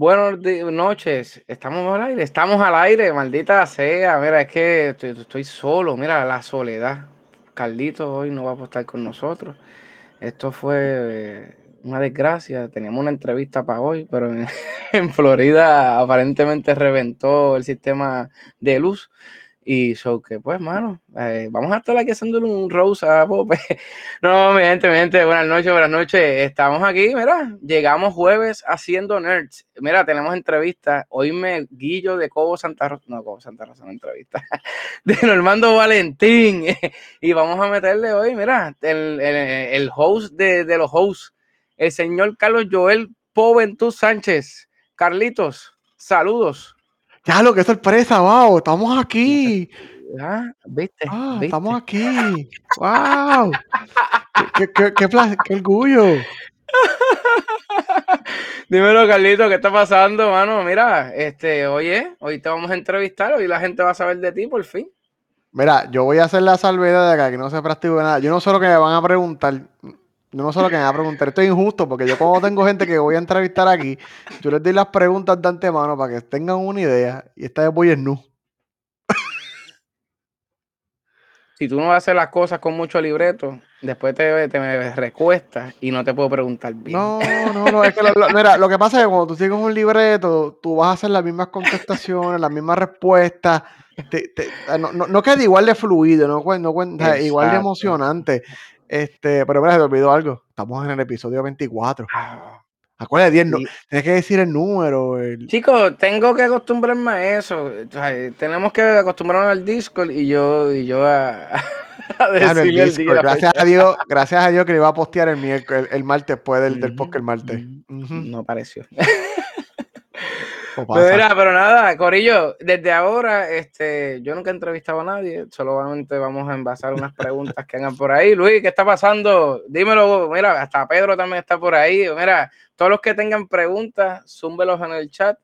Buenas noches, estamos al aire, estamos al aire, maldita sea. Mira, es que estoy, solo, mira la soledad. Carlito hoy no va a estar con nosotros. Esto fue una desgracia. Teníamos una entrevista para hoy, pero en Florida aparentemente reventó el sistema de luz. Y so que, pues, mano, eh, vamos a estar aquí haciéndole un rose a Pope. no, mi gente, mi gente, buenas noches, buenas noches. Estamos aquí, mira, llegamos jueves haciendo nerds. Mira, tenemos entrevistas. Hoy me guillo de Cobo Santa Rosa, no, Cobo Santa Rosa, no entrevista, de Normando Valentín. y vamos a meterle hoy, mira, el, el, el host de, de, los hosts, el señor Carlos Joel Poventú Sánchez. Carlitos, saludos. Ya lo que sorpresa, wow, estamos aquí. Ah, ¿viste? Ah, ¿viste? estamos aquí. Wow. qué, qué, qué, qué, qué orgullo. Dímelo, Carlito, ¿qué está pasando, mano? Mira, este, oye, hoy te vamos a entrevistar, hoy la gente va a saber de ti por fin. Mira, yo voy a hacer la salvedad de que aquí no se practique nada. Yo no sé lo que me van a preguntar. Yo no sé lo que me van a preguntar. Esto es injusto porque yo cuando tengo gente que voy a entrevistar aquí, yo les doy las preguntas de antemano para que tengan una idea. Y esta vez voy en nu. Si tú no haces las cosas con mucho libreto, después te, te me recuestas y no te puedo preguntar bien. No, no, no. Es que lo, lo, mira, lo que pasa es que cuando tú sigues un libreto, tú vas a hacer las mismas contestaciones, las mismas respuestas. Te, te, no, no, no, queda igual de fluido, no, no igual de emocionante. Este, pero mira, se te olvidó algo. Estamos en el episodio 24. Ah, Acuérdate, 10, no, tienes que decir el número. El... Chicos, tengo que acostumbrarme a eso. O sea, tenemos que acostumbrarnos al Discord y yo, y yo a, a decirle el, el día. Gracias a Dios, gracias a Dios que le iba a postear el, el, el martes después del, del podcast el martes. No apareció. Pero, era, pero nada, Corillo, desde ahora, este, yo nunca he entrevistado a nadie, solamente vamos a envasar unas preguntas que hagan por ahí. Luis, ¿qué está pasando? Dímelo, mira, hasta Pedro también está por ahí. Mira, todos los que tengan preguntas, zúmbelos en el chat,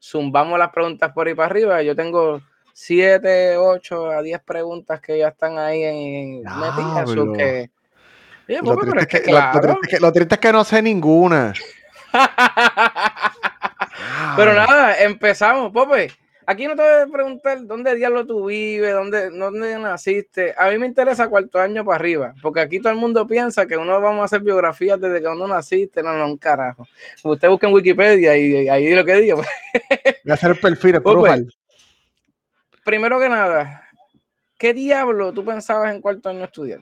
zumbamos las preguntas por ahí para arriba. Yo tengo 7, 8 a 10 preguntas que ya están ahí en metidas. Que, Oye, lo, triste es que, claro. lo, triste es que, lo triste es que no sé ninguna. Pero nada, empezamos, Pope. Aquí no te voy a preguntar dónde diablo tú vives, dónde, dónde naciste. A mí me interesa cuarto año para arriba, porque aquí todo el mundo piensa que uno vamos a hacer biografías desde que uno naciste. No, no, un carajo. Usted busca en Wikipedia y ahí lo que diga. Voy a hacer el perfil, el profile. Primero que nada, ¿qué diablo tú pensabas en cuarto año estudiar?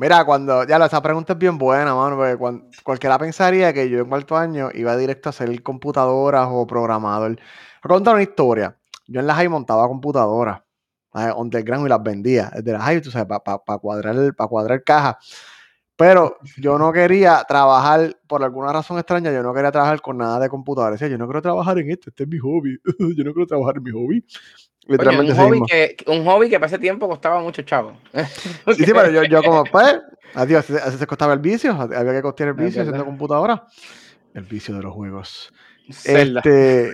Mira, cuando, ya, esa pregunta es bien buena, mano, porque cuando, cualquiera pensaría que yo en cuarto año iba directo a ser computadoras o programador. Voy a contar una historia. Yo en la high montaba computadoras, underground y las vendía. Desde la high, tú sabes, para pa, pa cuadrar, pa cuadrar caja. Pero yo no quería trabajar, por alguna razón extraña, yo no quería trabajar con nada de computadores. Yo no quiero trabajar en esto, este es mi hobby. yo no quiero trabajar en mi hobby. Oye, un, hobby que, un hobby que para ese tiempo costaba mucho chavo. Sí, sí, pero yo, yo como, pues, adiós, así se costaba el vicio, había que costear el vicio haciendo computadora. El vicio de los juegos. Zelda. Este...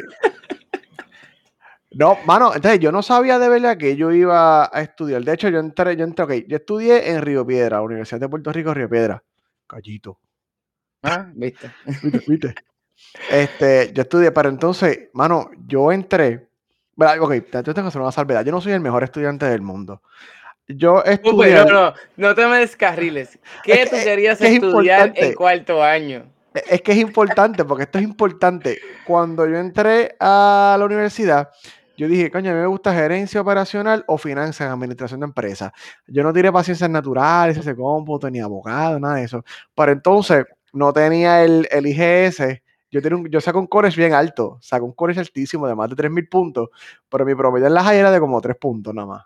No, mano, entonces yo no sabía de verdad que yo iba a estudiar. De hecho, yo entré, yo entré, ok, yo estudié en Río Piedra, Universidad de Puerto Rico, Río Piedra. Callito. Ah, viste. Viste, viste. Este, yo estudié, pero entonces, mano, yo entré. Ok, yo tengo que hacer una salvedad. Yo no soy el mejor estudiante del mundo. Yo estudié. No, no, no te me descarriles. ¿Qué es, tú querías es estudiar importante. en cuarto año? Es que es importante, porque esto es importante. Cuando yo entré a la universidad, yo dije, coño, a mí me gusta gerencia operacional o finanzas en administración de empresas. Yo no tiré para ciencias naturales, ese cómputo, ni abogado, nada de eso. Pero entonces no tenía el, el IGS. Yo, tenía un, yo saco un college bien alto, saco un college altísimo de más de 3.000 puntos, pero mi promedio en la high era de como 3 puntos nada más.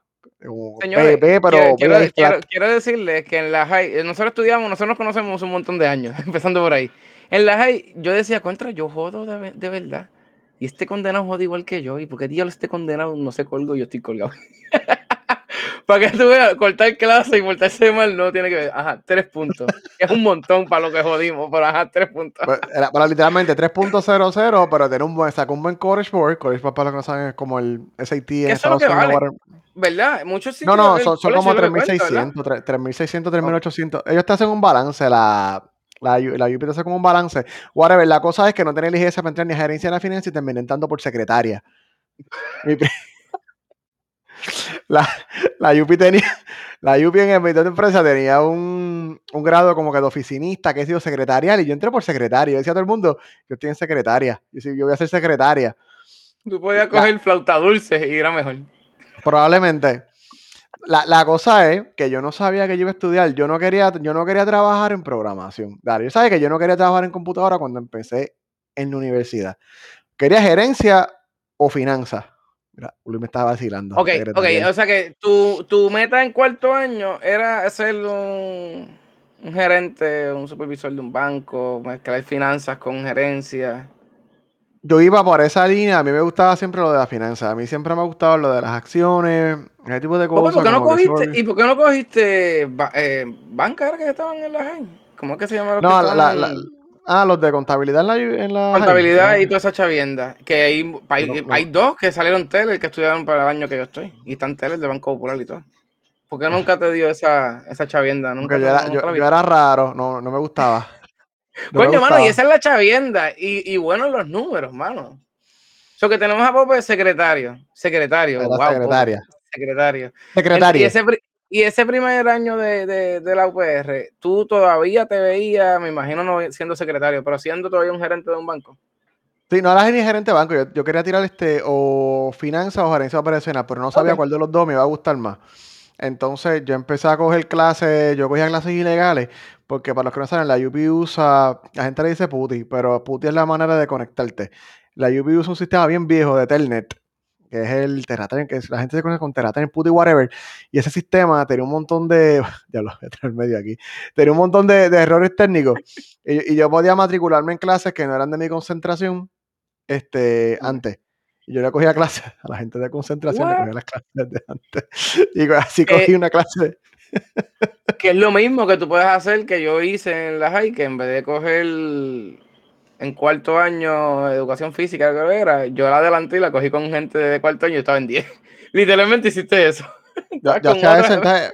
Señores, pero quiero, quiero, quiero, quiero, decirles que en la high, nosotros estudiamos, nosotros nos conocemos un montón de años, empezando por ahí. En la high, yo decía, contra, yo jodo de, de verdad. Y este condenado jode igual que yo. ¿Y por qué diablos este condenado no se colgó y yo estoy colgado? para que tú veas, cortar clase y portarse mal no tiene que ver. Ajá, tres puntos. es un montón para lo que jodimos, pero ajá, tres puntos. Pues, era, para literalmente 3.00, pero tener un buen, sacó un buen College Board. College Board, para los que no saben, es como el SAT en Estados Unidos. Vale. ¿Verdad? Muchos. No, no, son, son como 3.600, 3.600, 3.800. Ellos te hacen un balance. La, La, la UP te hace como un balance. Whatever, la cosa es que no tenía licencia para entrar ni a gerencia de la finanza y terminé entrando por secretaria. la, la UP tenía, la UP en el de empresa tenía un, un, grado como que de oficinista, que he sido secretarial, y yo entré por secretaria. Yo decía a todo el mundo, yo estoy en secretaria. Yo, yo voy a ser secretaria. Tú podías coger la, flauta dulce y era mejor. Probablemente. La, la, cosa es que yo no sabía que yo iba a estudiar. Yo no quería, yo no quería trabajar en programación. Yo sabía que yo no quería trabajar en computadora cuando empecé en la universidad. Quería gerencia o finanzas. Mira, Luis me estaba vacilando. Ok, ok, o sea que tu, tu, meta en cuarto año era ser un, un, gerente, un supervisor de un banco, mezclar finanzas con gerencia. Yo iba por esa línea, a mí me gustaba siempre lo de las finanzas, a mí siempre me ha gustado lo de las acciones, ese tipo de cosas. ¿Por qué no cogiste, ¿Y por qué no cogiste eh, banca que estaban en la GEN? ¿Cómo es que se llama? No, la, la, Ah, los de contabilidad en la. contabilidad y toda esa chavienda. Que hay, hay, hay, dos que salieron tele que estudiaron para el año que yo estoy. Y están tele de Banco Popular y todo. ¿Por qué nunca te dio esa, esa chavienda? ¿Nunca yo, era, yo, yo, era, raro, no, no me gustaba. No Coño, me gustaba. mano, y esa es la chavienda. Y, y bueno, los números, mano. So que tenemos a Pope secretario. Secretario. Wow, secretaria. Secretario. Secretario. Y ese, y ese primer año de, de, de, la UPR, tú todavía te veías, me imagino no siendo secretario, pero siendo todavía un gerente de un banco. Sí, no era ni gerente de banco, yo, yo quería tirar este o finanzas o gerencia operacional, pero no sabía okay. cuál de los dos me iba a gustar más. Entonces yo empecé a coger clases, yo cogía clases ilegales, porque para los que no saben, la UP usa, la gente le dice PUTI, pero PUTI es la manera de conectarte. La UP usa un sistema bien viejo de Telnet, que es el Terratrain, que la gente se conoce con Terratrain, PUTI, whatever, y ese sistema tenía un montón de, ya lo voy a tener medio aquí, tenía un montón de, de errores técnicos, y, y, yo podía matricularme en clases que no eran de mi concentración, este, antes. Y yo le cogía clases a la gente de concentración, What? le cogía las clases de antes. Y así cogí eh, una clase. que es lo mismo que tú puedes hacer que yo hice en la high, que en vez de coger en cuarto año educación física, creo que era, yo la adelanté y la cogí con gente de cuarto año y estaba en 10. Literalmente hiciste eso. Ya, ya otra... eso, entonces,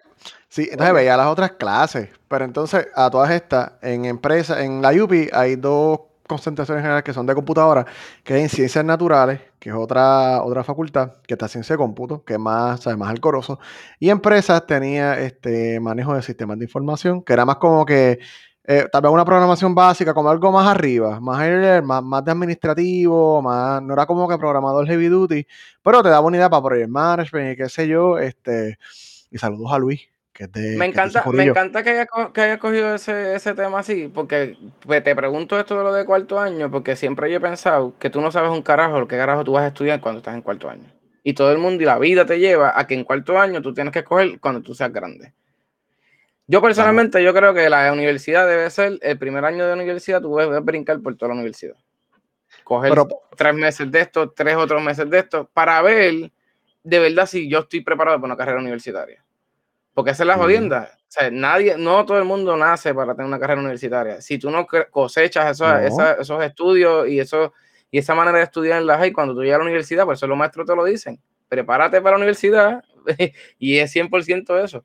sí, entonces veía las otras clases, pero entonces a todas estas, en empresas, en la UPI hay dos concentraciones generales que son de computadora, que es en ciencias naturales, que es otra, otra facultad, que está ciencia de cómputo, que es más, sabe, más alcoroso, y empresas tenía este manejo de sistemas de información, que era más como que eh, tal vez una programación básica, como algo más arriba, más, más, más de administrativo, más, no era como que programador heavy duty, pero te daba una idea para project management y qué sé yo, este, y saludos a Luis, que de, me encanta, que me encanta que hayas que haya cogido ese, ese tema así, porque pues, te pregunto esto de lo de cuarto año, porque siempre yo he pensado que tú no sabes un carajo lo que carajo tú vas a estudiar cuando estás en cuarto año. Y todo el mundo y la vida te lleva a que en cuarto año tú tienes que escoger cuando tú seas grande. Yo personalmente, yo creo que la universidad debe ser, el primer año de universidad, tú puedes brincar por toda la universidad. Coger Pero, tres meses de esto, tres otros meses de esto, para ver de verdad si yo estoy preparado para una carrera universitaria. Porque esa es la jodienda. O sea, nadie, no todo el mundo nace para tener una carrera universitaria. Si tú no cosechas esos, no. Esa, esos estudios y, eso, y esa manera de estudiar en la high, cuando tú llegas a la universidad, por eso los maestros te lo dicen. Prepárate para la universidad y es 100% eso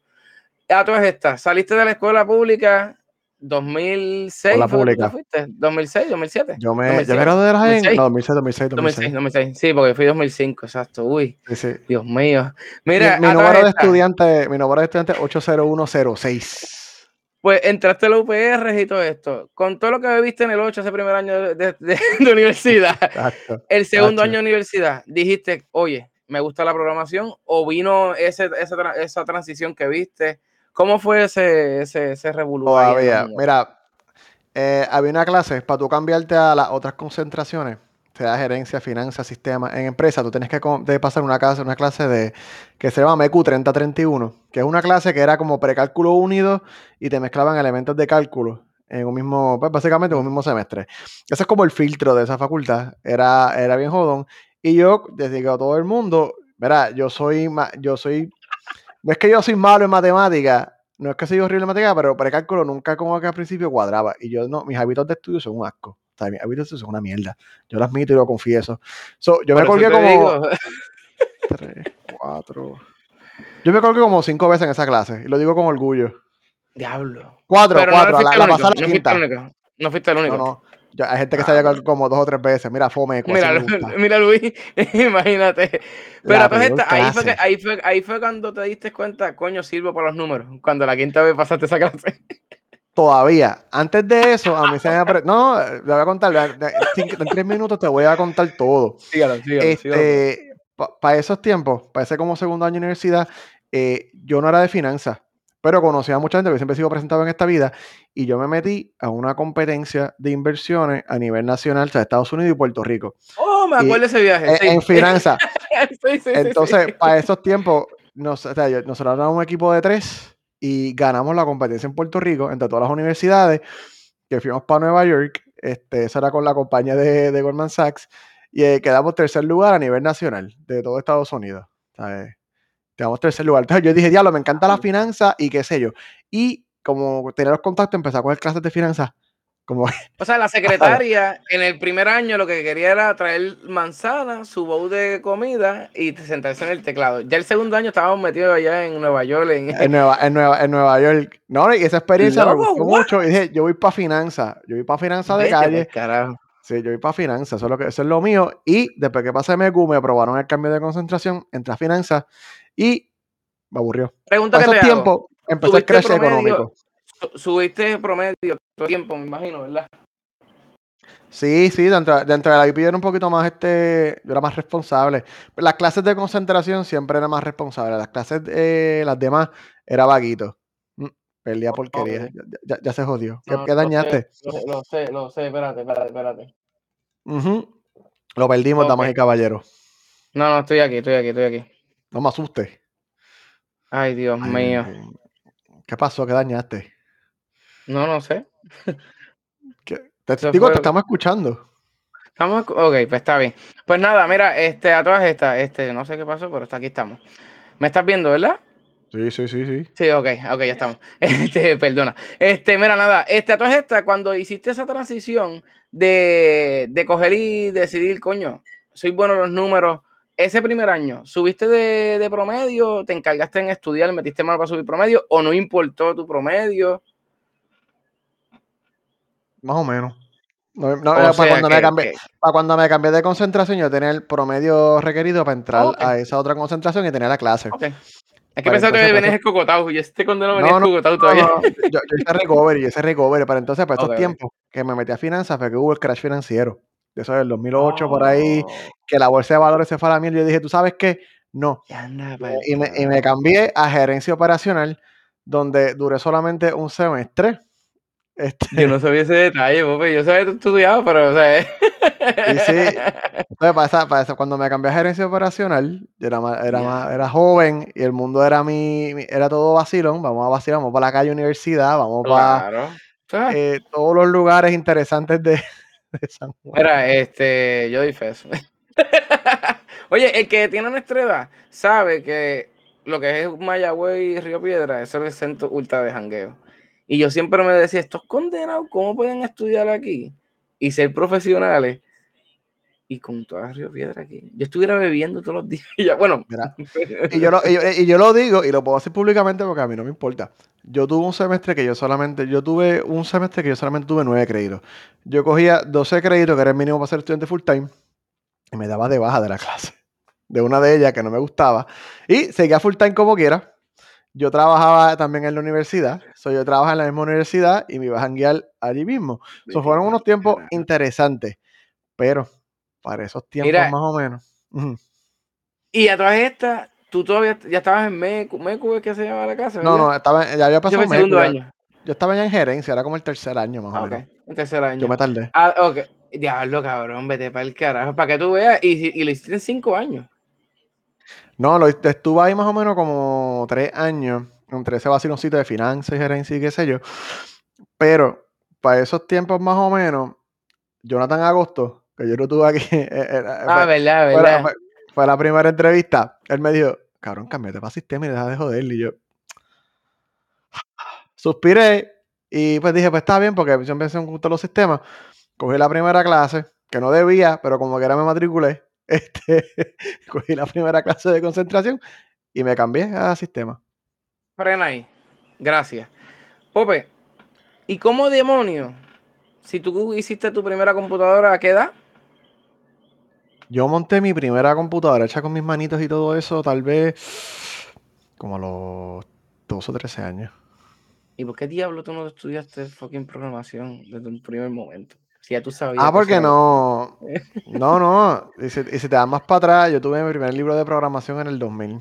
a todas estas, saliste de la escuela pública 2006. La pública. fuiste? 2006, 2007. Yo me, 2006. yo me gradué de la GEN. No, 2006, 2006, 2006. 2006, Sí, porque fui 2005, exacto. Uy, sí, sí. Dios mío. Mira, mi, mi número de estudiante, mi número de estudiante es 80106. Pues entraste a la UPR y todo esto. Con todo lo que viste en el 8, ese primer año de, de, de, de universidad, exacto, el segundo exacto. año de universidad, dijiste, oye, me gusta la programación, o vino ese, esa, esa transición que viste ¿Cómo fue ese, ese, ese revolución? Todavía, mira, eh, había una clase para tú cambiarte a las otras concentraciones, sea gerencia, finanzas, sistemas, en empresa, tú tienes que de pasar una clase, una clase de que se llama MEQ 3031, que es una clase que era como precálculo unido y te mezclaban elementos de cálculo en un mismo, pues básicamente en un mismo semestre. Ese es como el filtro de esa facultad, era, era bien jodón. Y yo, desde que a todo el mundo, verá, yo soy, yo soy no es que yo soy malo en matemática, no es que soy horrible en matemática, pero precálculo nunca como que al principio cuadraba. Y yo no, mis hábitos de estudio son un asco. O sea, mis hábitos de estudio son una mierda. Yo lo admito y lo confieso. So, yo Por me colgué como. Tres, cuatro. Yo me colgué como cinco veces en esa clase. Y lo digo con orgullo. Diablo. Cuatro, Pero cuatro, no la, fuiste la el único. pasada la el quinta. No fuiste el único. No, no. Ya, hay gente que se ha llegado como dos o tres veces. Mira, fome, Mira, mira Luis, imagínate. Pero peor ahí fue, que, ahí, fue, ahí fue cuando te diste cuenta, coño, sirvo para los números. Cuando la quinta vez pasaste esa clase. Todavía. Antes de eso, a mí se me No, le voy a contar. En tres minutos te voy a contar todo. Sígalo, sígalo, sígalo. Este, para esos tiempos, para ese como segundo año de universidad, eh, yo no era de finanzas, pero conocía a mucha gente, porque siempre he sido presentado en esta vida, y yo me metí a una competencia de inversiones a nivel nacional, o sea, Estados Unidos y Puerto Rico, Oh, me acuerdo de ese viaje. en, sí. en finanzas. Sí, sí, sí, Entonces, para esos tiempos, nos, o sea, nosotros éramos un equipo de tres y ganamos la competencia en Puerto Rico entre todas las universidades, que fuimos para Nueva York, este, eso era con la compañía de, de Goldman Sachs, y eh, quedamos tercer lugar a nivel nacional de todo Estados Unidos. ¿sabes? Quedamos tercer lugar. Entonces yo dije, diablo, me encanta la finanza y qué sé yo. Y como tenía los contactos, empecé a coger clases de finanzas. Como, O sea, la secretaria en el primer año lo que quería era traer manzana, su bowl de comida y sentarse en el teclado. Ya el segundo año estábamos metidos allá en Nueva York. En... en Nueva, en Nueva, en Nueva York. No, y esa experiencia me Loco, gustó what? mucho. Y dije, yo voy para finanzas. Yo voy para finanzas de calle. carajo. Sí, yo voy para finanzas. Eso es, lo que, eso es lo mío. Y después que pasé MQ, me aprobaron el cambio de concentración, entré a finanzas y me aburrió. Pregunta que te hago. tiempos empezó el ¿Tuviste crash promedio? económico. Su- Subiste promedio todo el tiempo, me imagino, ¿verdad? Sí, sí, dentro, dentro de la IP yo era un poquito más, este, yo era más responsable. Las clases de concentración siempre era más responsable. Las clases, eh, las demás, era vaguito. Mm, Perdía porquería. Ya, ya- ya se jodió. ¿Qué, No, dañaste? Lo sé, lo sé, lo sé, espérate, espérate, espérate. Lo perdimos, damas y caballeros. No, no, estoy aquí, estoy aquí, estoy aquí. No me asustes. Ay, Dios Ay, mío. ¿Qué pasó? ¿Qué dañaste? No, no sé. ¿Qué- Te Eso digo, te fue- estamos escuchando. Estamos, ok, pues está bien. Pues nada, mira, este, a todas estas, este, no sé qué pasó, pero hasta aquí estamos. ¿Me estás viendo, verdad? Sí, sí, sí, sí. Sí, ok, ok, ya estamos. Este, perdona. Este, mira, nada, este, a todas estas, cuando hiciste esa transición de, de coger y decidir, coño, soy bueno en los números, ese primer año, ¿subiste de, de promedio? ¿Te encargaste en estudiar, metiste mano para subir promedio? ¿O no importó tu promedio? Más o menos. No, no, O para, cuando me cambié, que- para cuando me cambié de concentración, yo tenía el promedio requerido para entrar a esa otra concentración y tenía la clase. Es que Para pensaba que venías pues, escogotado, y este condeno venía No, no, escogotado No, todavía. no, yo, yo hice recovery, yo hice recovery, pero entonces para estos Ok, ok. tiempos que me metí a finanzas fue que hubo el crash financiero. Eso del 2008 por ahí, Oh, que la bolsa de valores se fue a la mierda. Yo dije, ¿tú sabes qué? No. Y me- y me, cambié a gerencia operacional, donde duré solamente un semestre. Este, Yo no sabía ese detalle, Pope. Yo sabía que tú estudiabas, pero, o sea. Y sí, entonces, para esa- para esa- cuando me cambié a gerencia operacional, yo era, más, era, más- era joven y el mundo era mi, mi- era todo vacilón. Vamos a vacilar, vamos para la calle universidad, vamos para Claro. Eh, todos los lugares interesantes de, de San Juan. Mira, este, yo doy fe a eso. Oye, el que tiene nuestra edad sabe que lo que es Mayagüez y Río Piedra, eso es el centro ultra de jangueo. Y yo siempre me decía, estos condenados, ¿cómo pueden estudiar aquí y ser profesionales? Y con toda Río Piedra aquí. Yo estuviera bebiendo todos los días. y ya, bueno, Mira, y yo, lo, y, yo, y yo lo digo y lo puedo decir públicamente porque a mí no me importa. Yo tuve un semestre que yo solamente, yo tuve un semestre que yo solamente tuve nueve créditos. Yo cogía 12 créditos, que era el mínimo para ser estudiante full time, y me daba de baja de la clase. De una de ellas que no me gustaba. Y seguía full time como quiera. Yo trabajaba también en la universidad. So, yo trabajaba en la misma universidad y me iba a janguear allí mismo. So, fueron unos tiempos interesantes. Pero para esos tiempos Mira. más o menos. Y a todas estas, tú todavía ya estabas en Mecu, Mecu es que se llama la casa. No, ¿verdad? no, estaba, ya había pasado el segundo ya- año. Yo estaba ya en gerencia, era como el tercer año más o Ah, menos. El tercer año. Yo me tardé. Ah, ok. Diablo, cabrón, vete para el carajo. Para que tú veas. Y, y lo hiciste en cinco años. No, lo, estuve ahí más o menos como tres años, entre ese vaciloncito de finanzas y gerencia y qué sé yo. Pero para esos tiempos más o menos, Jonathan Agosto, que yo lo tuve aquí, eh, eh, Ah, fue, verdad, verdad. fue- fue la primera entrevista. Él me dijo, cabrón, cámbiate para sistema y deja de joder. Y yo suspiré y pues dije, pues está bien, porque siempre me gustan los sistemas. Cogí la primera clase, que no debía, pero como que era me matriculé. Este, cogí la primera clase de concentración y me cambié a sistema. Frena ahí. Gracias. Pope, ¿y cómo demonios? Si tú hiciste tu primera computadora, ¿a qué edad? Yo monté mi primera computadora hecha con mis manitos y todo eso, tal vez como a los 12 o 13 años. ¿Y por qué diablo tú no estudiaste fucking programación desde un primer momento? Si ya tú sabías. Ah, que porque no. No, no. Y si, y si te das más para atrás, yo tuve mi primer libro de programación en el 2000.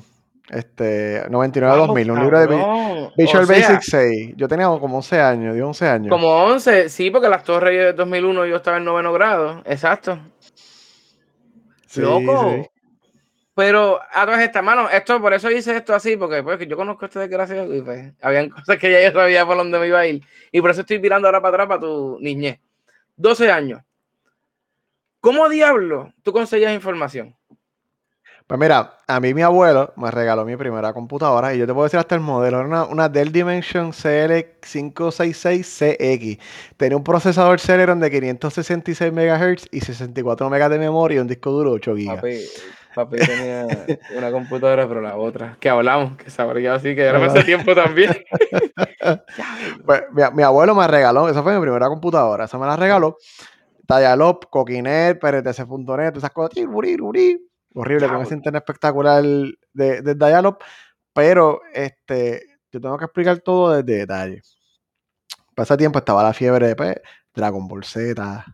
Este, 99-2000, Wow, un libro de. Visual O sea, Basic 6. Yo tenía como 11 años, dio 11 años. Como 11, sí, porque las Torres de 2001 yo estaba en noveno grado. Exacto. Sí, Loco. sí. Pero a todas estas manos, esto, por eso hice esto así, porque pues, yo conozco este desgraciado y pues, habían cosas que ya yo sabía por dónde me iba a ir. Y por eso estoy tirando ahora para atrás para tu niñez. 12 años. ¿Cómo diablo tú conseguías información? Pues mira, a mí mi abuelo me regaló mi primera computadora y yo te puedo decir hasta el modelo, era una, una Dell Dimension CL566CX. Tenía un procesador Celeron de 566 MHz y 64 MB de memoria y un disco duro 8 GB. Papi, papi tenía una computadora, pero la otra, que hablamos, que sabría así, que era hace tiempo también. Pues, mi, mi abuelo me regaló, esa fue mi primera computadora, esa me la regaló. Dialog, Coquinet, PRTC.net, esas cosas. Horrible con ese internet espectacular de, de Dialog, pero este, yo tengo que explicar todo desde detalle. Para ese tiempo estaba la fiebre de pues, Dragon Ball Z,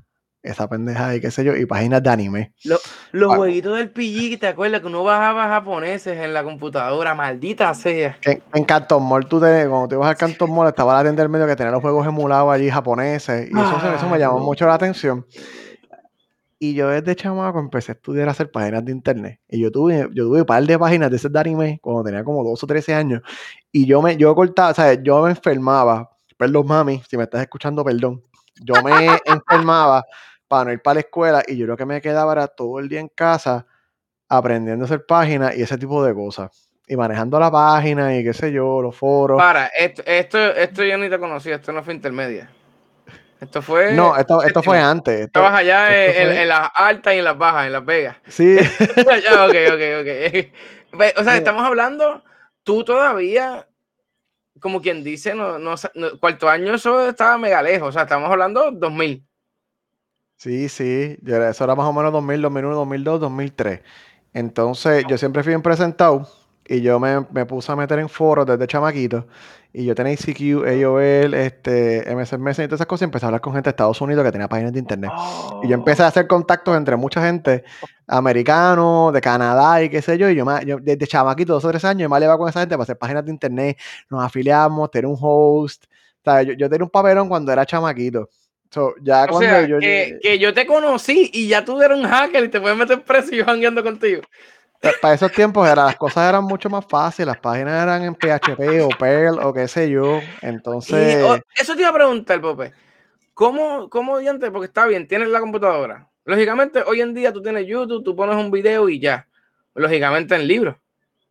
esa pendeja y qué sé yo, y páginas de anime. Los Ah. jueguitos del PG, ¿te acuerdas que uno bajaba japoneses en la computadora? Maldita sea. En, en Canton Mall, tú te, cuando te ibas al Canton Mall, estaba la tienda del medio que tenía los juegos emulados allí japoneses, y eso, eso me llamó mucho la atención. Y yo desde chamaco empecé a estudiar a hacer páginas de internet. Y yo tuve, yo tuve un par de páginas de ese de anime cuando tenía como 12 o 13 años. Y yo me, yo cortaba, o sea, yo me enfermaba. Perdón, mami, si me estás escuchando, perdón. Yo me enfermaba para no ir para la escuela y yo lo que me quedaba era todo el día en casa aprendiendo a hacer páginas y ese tipo de cosas. Y manejando la página y qué sé yo, los foros. Para, esto, esto, esto yo ni te conocí, esto no fue intermedia. Esto fue. No, esto, esto fue antes. esto- Estabas allá esto en, fue- en las altas y en las bajas, en Las Vegas. sí, Ya, ok, ok, ok. O sea, estamos hablando, tú todavía, como quien dice, no, no, cuarto año eso estaba mega lejos. O sea, estamos hablando 2000. Sí, sí, eso era más o menos 2000, 2001, 2002, 2003. Entonces, yo siempre fui bien presentado y yo me, me puse a meter en foros desde chamaquito. Y yo tenía ICQ, AOL, este, MSN y todas esas cosas. Y empecé a hablar con gente de Estados Unidos que tenía páginas de internet. Y yo empecé a hacer contactos entre mucha gente, americano, de Canadá y qué sé yo. Y yo, me- yo desde chamaquito, dos o tres años, yo me iba con esa gente para hacer páginas de internet. Nos afiliamos, tener un host. O sea, yo, yo tenía un papelón cuando era chamaquito. So, ya O cuando sea, yo que, llegué- que yo te conocí y ya tú eres un hacker y te puedes meter preso y yo jangueando contigo. Pa- Para esos tiempos era, las cosas eran mucho más fáciles, las páginas eran en PHP o Perl o qué sé yo. Entonces, eso te iba a preguntar, Pope. ¿Cómo, cómo diantre? Porque está bien, tienes la computadora. Lógicamente, hoy en día tú tienes YouTube, tú pones un video y ya. Lógicamente en libros.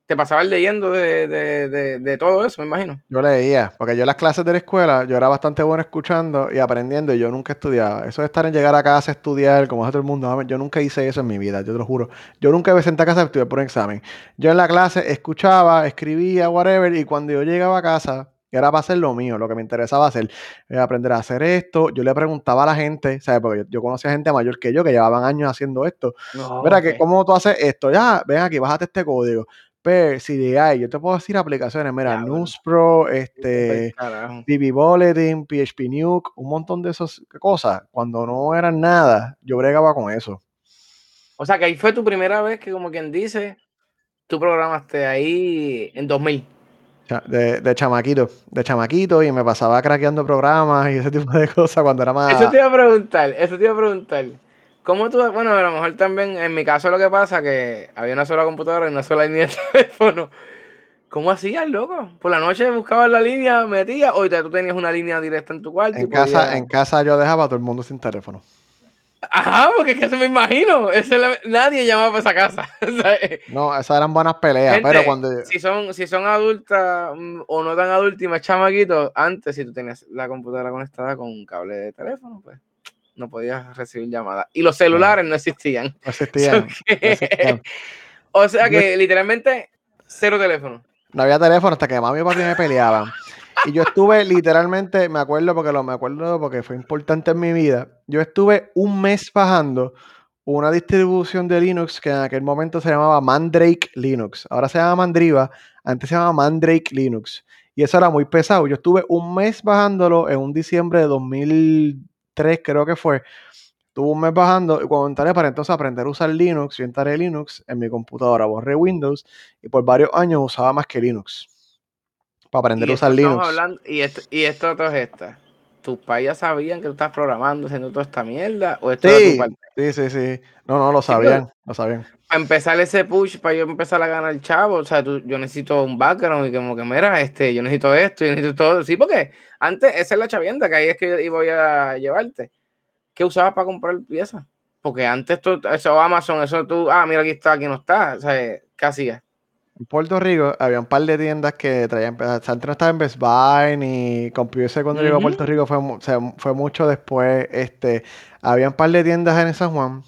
Te pasabas leyendo de, de, de, de todo eso, me imagino. yo leía, porque yo en las clases de la escuela, yo era bastante bueno escuchando y aprendiendo y yo nunca estudiaba. Eso de estar en llegar a casa a estudiar, como hace todo el mundo, yo nunca hice eso en mi vida, yo te lo juro. Yo nunca me senté a casa a estudiar por un examen. Yo en la clase escuchaba, escribía, whatever, y cuando yo llegaba a casa, era para hacer lo mío, lo que me interesaba hacer, eh, aprender a hacer esto. Yo le preguntaba a la gente, ¿sabes? Porque yo, yo conocía gente mayor que yo que llevaban años haciendo esto. No, Mira, que ¿cómo tú haces esto? Ya, ven aquí, bájate este código. Pero CDI, yo te puedo decir aplicaciones, mira, bueno. Newspro, este, carajo. BB Bulletin, PHP Nuke, un montón de esas cosas. Cuando no eran nada, yo bregaba con eso. O sea, que ahí fue tu primera vez que, como quien dice, tú programaste ahí en 2000. Cha- De, de chamaquito, de chamaquito, y me pasaba craqueando programas y ese tipo de cosas cuando era más... Eso te iba a preguntar, eso te iba a preguntar. ¿Cómo tú, bueno, a lo mejor también, en mi caso lo que pasa que había una sola computadora y una sola línea de teléfono. ¿Cómo hacías, loco? Por la noche buscabas la línea, metías, o tú tenías una línea directa en tu cuarto. y En casa, podías- en casa yo dejaba a todo el mundo sin teléfono. Ajá, porque es que eso me imagino. Esa es la- Nadie llamaba para esa casa. No, esas eran buenas peleas, gente, pero cuando... si son, si son adultas mm, o no tan adultas y más chamaquitos, antes si tú tenías la computadora conectada con un cable de teléfono, pues no podías recibir llamadas. Y los celulares no existían. No existían, no existían. o sea que literalmente cero teléfono. No había teléfono hasta que mami y papi me peleaban. Y yo estuve literalmente, me acuerdo porque lo me acuerdo porque fue importante en mi vida. Yo estuve un mes bajando una distribución de Linux que en aquel momento se llamaba Mandrake Linux. Ahora se llama Mandriva, antes se llamaba Mandrake Linux. Y eso era muy pesado. Yo estuve un mes bajándolo en un diciembre de 2003, creo que fue. Estuve un mes bajando y cuando entré para entonces aprender a usar Linux, yo entré Linux en mi computadora, borré Windows y por varios años usaba más que Linux. Para aprender a usar esto Linux. hablando, y esto, y esto otro es esta. ¿Tus payas sabían que tú estás programando, haciendo toda esta mierda? ¿O esto era tu Sí, parte? sí, sí, sí. No, no, lo Sí, pero- sabían, lo sabían. Para empezar ese push, para yo empezar a ganar chavo, o sea, tú- yo necesito un background y como que, mira, este, yo necesito esto, yo necesito todo. Sí, porque antes, esa es la chavienda, que ahí es que yo voy a llevarte. ¿Qué usabas para comprar piezas? Porque antes tú, eso Amazon, eso tú, ah, mira, aquí está, aquí no está. O sea, ¿qué hacías? En Puerto Rico había un par de tiendas que traían, antes no estaba en Best Buy ni CompuServe cuando llegó a. Puerto Rico fue, mu- o sea, fue mucho después. Este, había un par de tiendas en San Juan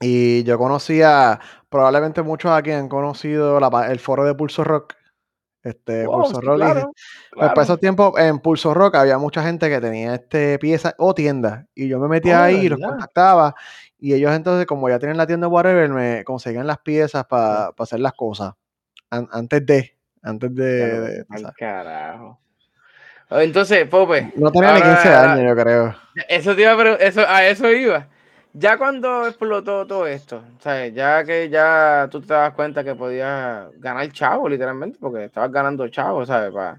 y yo conocía, probablemente muchos aquí han conocido la el foro de Pulso Rock. Este, Oh, Pulso sí, Rock. y- claro, pues para claro. esos tiempos en Pulso Rock había mucha gente que tenía este pieza o tiendas y yo me metía Oh, ahí, los ¿verdad? contactaba y ellos entonces como ya tienen la tienda whatever me conseguían las piezas para hacer las cosas an- antes de antes de, al carajo. Entonces, Pope, no tenía ni ahora- 15 años yo creo Eso te iba a eso, a eso iba. Ya cuando explotó todo esto, ¿sabes? Ya que ya tú te das cuenta que podías ganar chavo, literalmente, porque estabas ganando chavo, ¿sabes? Pa-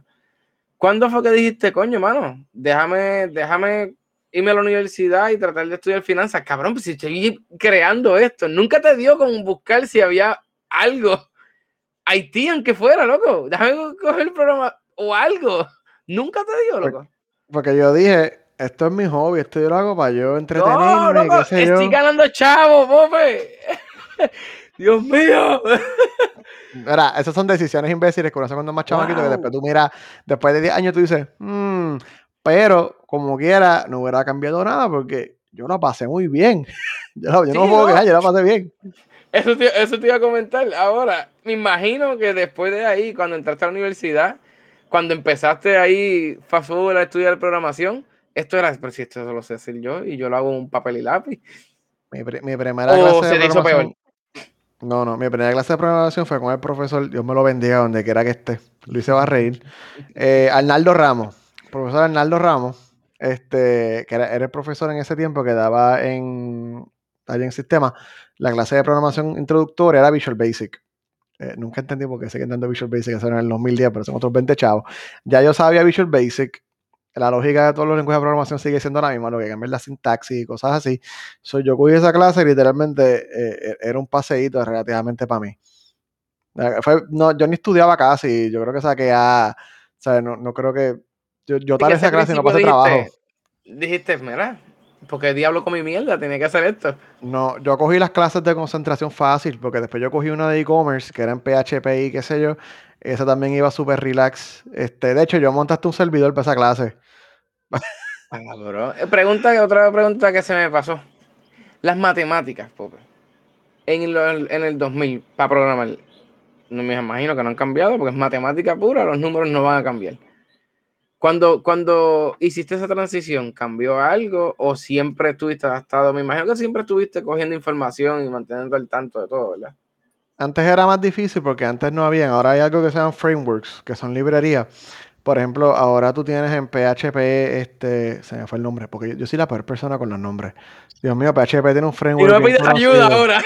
¿Cuándo fue que dijiste, coño, mano? Déjame, déjame irme a la universidad y tratar de estudiar finanzas. Cabrón, pues si estoy creando esto, nunca te dio con buscar si había algo. Haití, aunque fuera, loco. Déjame coger el programa o algo. Nunca te dio, Pues, loco. porque yo dije esto es mi hobby esto yo lo hago para yo No, entretenerme loco, qué sé estoy yo ganando chavo, Pope. Dios mío. Mira, esas son decisiones imbéciles que uno hace cuando es más chamaquito, que Wow. después tú miras, después de 10 años tú dices, "Mm", pero como quiera, no hubiera cambiado nada porque yo la pasé muy bien. Yo, no- yo no Sí, puedo no. quejar, yo la pasé bien. Eso te, eso te iba a comentar. Ahora, me imagino que después de ahí, cuando entraste a la universidad, cuando empezaste ahí fast forward a estudiar programación, esto era, pero si esto lo sé hacer yo y yo lo hago en un papel y lápiz. Mi, mi primera O clase se de te hizo programación. No, no, mi primera clase de programación fue con el profesor, Dios me lo bendiga donde quiera que esté. Luis se va a reír. Eh, Arnaldo Ramos, profesor Arnaldo Ramos, este, que era, era el profesor en ese tiempo que daba en, allá en sistema, la clase de programación introductoria era Visual Basic. Eh, nunca entendí por qué siguen dando Visual Basic, eso era en el 2010, pero son otros 20 chavos. Ya yo sabía Visual Basic, la lógica de todos los lenguajes de programación sigue siendo la misma, lo que cambia es la sintaxis y cosas así. So, yo cogí esa clase y literalmente eh, era un paseíto relativamente para mí. Eh, fue- no, yo ni estudiaba casi, yo creo que saqué a, o sea, no, no creo que, yo, yo tal esa clase y no pasé dijiste, trabajo. dijiste, mira, porque diablo con mi mierda, tenía que hacer esto. No, yo cogí las clases de concentración fácil, porque después yo cogí una de e-commerce, que era en PHP y qué sé yo, esa también iba súper relax. Este, de hecho, yo montaste un servidor para esa clase. Cabrón. Eh, Pregunta, otra pregunta que se me pasó. Las matemáticas, Pope. En, lo- en el 2000, para programar. No me imagino que no han cambiado porque es matemática pura, los números no van a cambiar. Cuando, cuando hiciste esa transición, ¿cambió algo o siempre estuviste adaptado? Me imagino que siempre estuviste cogiendo información y manteniendo al tanto de todo, ¿verdad? Antes era más difícil porque antes no habían, ahora hay algo que se llaman frameworks, que son librerías. Por ejemplo, ahora tú tienes en PHP, este, se me fue el nombre, porque yo, yo soy la peor persona con los nombres. Dios mío, PHP tiene un Y framework no me pides ayuda ahora.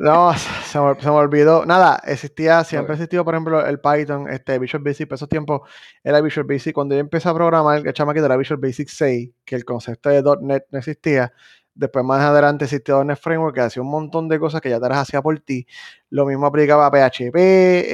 No, se me, se me olvidó. Nada, existía, siempre existió, por ejemplo, el Python, este Visual Basic, por esos tiempos era Visual Basic. Cuando yo empecé a programar, el chamaquito era Visual Basic 6, que el concepto de .NET no existía. Después, más adelante, existió .NET Framework, que hacía un montón de cosas que ya te las hacía por ti. Lo mismo aplicaba a PHP,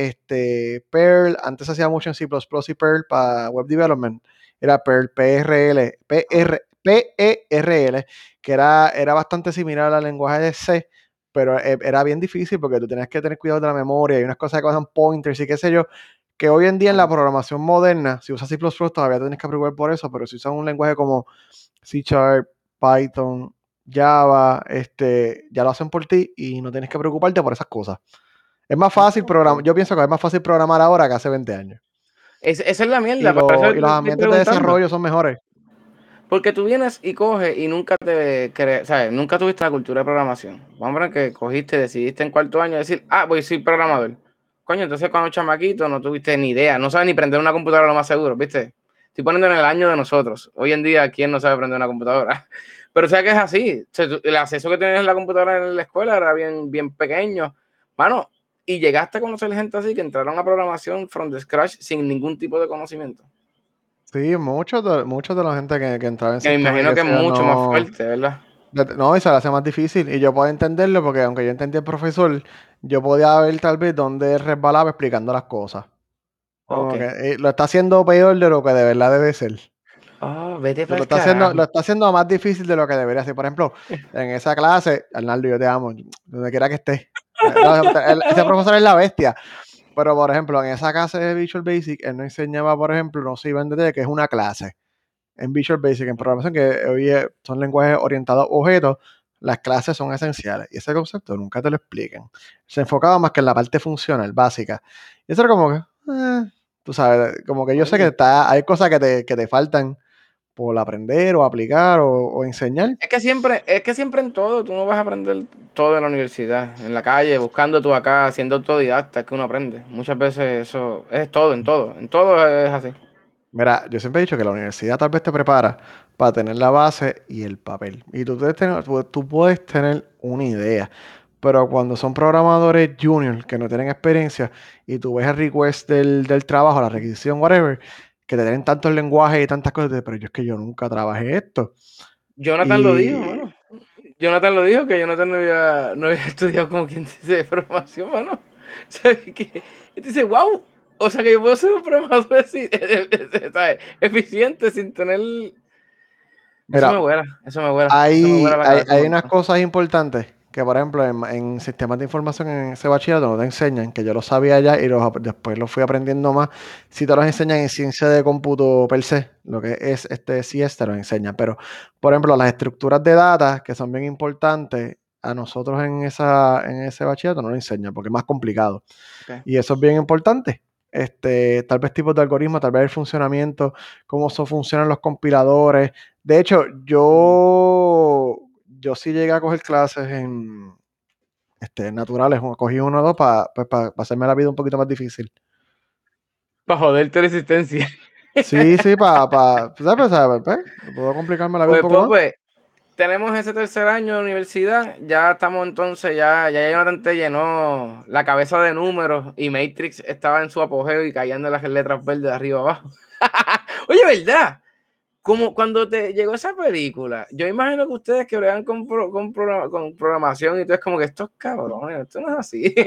este, Perl. Antes se hacía mucho en C++ y Perl para Web Development. Era Perl, PRL, PR, PERL, que era, era bastante similar al lenguaje de C, pero eh, era bien difícil porque tú tenías que tener cuidado de la memoria y unas cosas que pasan pointers y qué sé yo, que hoy en día en la programación moderna, si usas C++ todavía tienes que preocupar por eso, pero si usas un lenguaje como C Sharp, Python, Java, este, ya lo hacen por ti y no tienes que preocuparte por esas cosas. Es más fácil programar, yo pienso que es más fácil programar ahora que hace 20 años. Es, esa es la Y, mierda. lo- y te los ambientes de desarrollo son mejores. Porque tú vienes y coges y nunca te ¿sabes? Nunca tuviste la cultura de programación. Vamos a ver que cogiste, decidiste en cuarto año decir, ah, voy a ser programador. Coño, entonces cuando chamaquito no tuviste ni idea, no sabes ni prender una computadora lo más seguro, ¿viste? Estoy poniendo en el año de nosotros. Hoy en día, ¿quién no sabe prender una computadora? Pero sabes que es así. O sea, el acceso que tenías en la computadora en la escuela era bien, bien pequeño. Mano, y llegaste a conocer gente así que entraron a programación from the scratch sin ningún tipo de conocimiento. Sí, muchos de, muchos de la gente que, que entraba en Que me imagino que es mucho no- más fuerte, ¿verdad? No, y se le hace más difícil. Y yo puedo entenderlo porque aunque yo entendí el profesor, yo podía ver tal vez dónde resbalaba explicando las cosas. Como Ok. que eh, lo está haciendo peor de lo que de verdad debe ser. Oh, vete Lo está, haciendo, lo está haciendo más difícil de lo que debería ser. Por ejemplo, en esa clase, Arnaldo, yo te amo, donde quiera que estés. No, ese profesor es la bestia. Pero, por ejemplo, en esa clase de Visual Basic, él nos enseñaba, por ejemplo, no se iba a entender que es una clase. En Visual Basic, en programación, que hoy son lenguajes orientados a objetos, las clases son esenciales. Y ese concepto nunca te lo explican. Se enfocaba más que en la parte funcional, básica. Y eso era como que, eh, tú sabes, como que yo sé que está, hay cosas que te, que te faltan por aprender o aplicar o, o enseñar. Es que siempre, es que siempre en todo, tú no vas a aprender todo en la universidad, en la calle, buscando tú acá, siendo autodidacta, es que uno aprende. Muchas veces eso es todo, en todo, en todo es así. Mira, yo siempre he dicho que la universidad tal vez te prepara para tener la base y el papel. Y tú, tener- tú, tú puedes tener una idea. Pero cuando son programadores junior que no tienen experiencia y tú ves el request del, del trabajo, la requisición, whatever, que te tienen tantos lenguajes y tantas cosas, pero yo es que yo nunca trabajé esto. Jonathan lo Y- dijo, mano. Jonathan lo dijo, que Jonathan no había, no había estudiado como quien dice programación, mano. ¿Sabes qué? Y te dice, wow, o sea que yo puedo ser un programador así, ¿sabes? eficiente sin tener... Mira, eso me vuela, eso me me Hay, hay, hay unas cosas importantes que, por ejemplo, en, en sistemas de información en ese bachillerato no te enseñan, que yo lo sabía ya y los después lo fui aprendiendo más. Si te los enseñan en ciencia de cómputo per se, lo que es este CS te lo enseñan. Pero, por ejemplo, las estructuras de data, que son bien importantes, a nosotros en, esa, en ese bachillerato no lo enseñan porque es más complicado. Y eso es bien importante. Este, tal vez tipos de algoritmos, tal vez el funcionamiento, cómo so- funcionan los compiladores. De hecho, yo, yo sí llegué a coger clases en este, naturales, cogí uno o dos para pues, pa- pa hacerme la vida un poquito más difícil. Para joderte la existencia. Sí, sí, para, pa, pues, ¿sabes? ¿sabes? Pues, puedo complicarme la vida Pues, un poco más. Pope, tenemos ese tercer año de universidad, ya estamos entonces, ya, ya Jonathan te llenó la cabeza de números y Matrix estaba en su apogeo y cayendo las letras verdes de arriba abajo. Oye, ¿verdad? Como cuando te llegó esa película, yo imagino que ustedes que bregan con, pro- con, programa- con programación y todo es como que estos cabrones, esto no es así.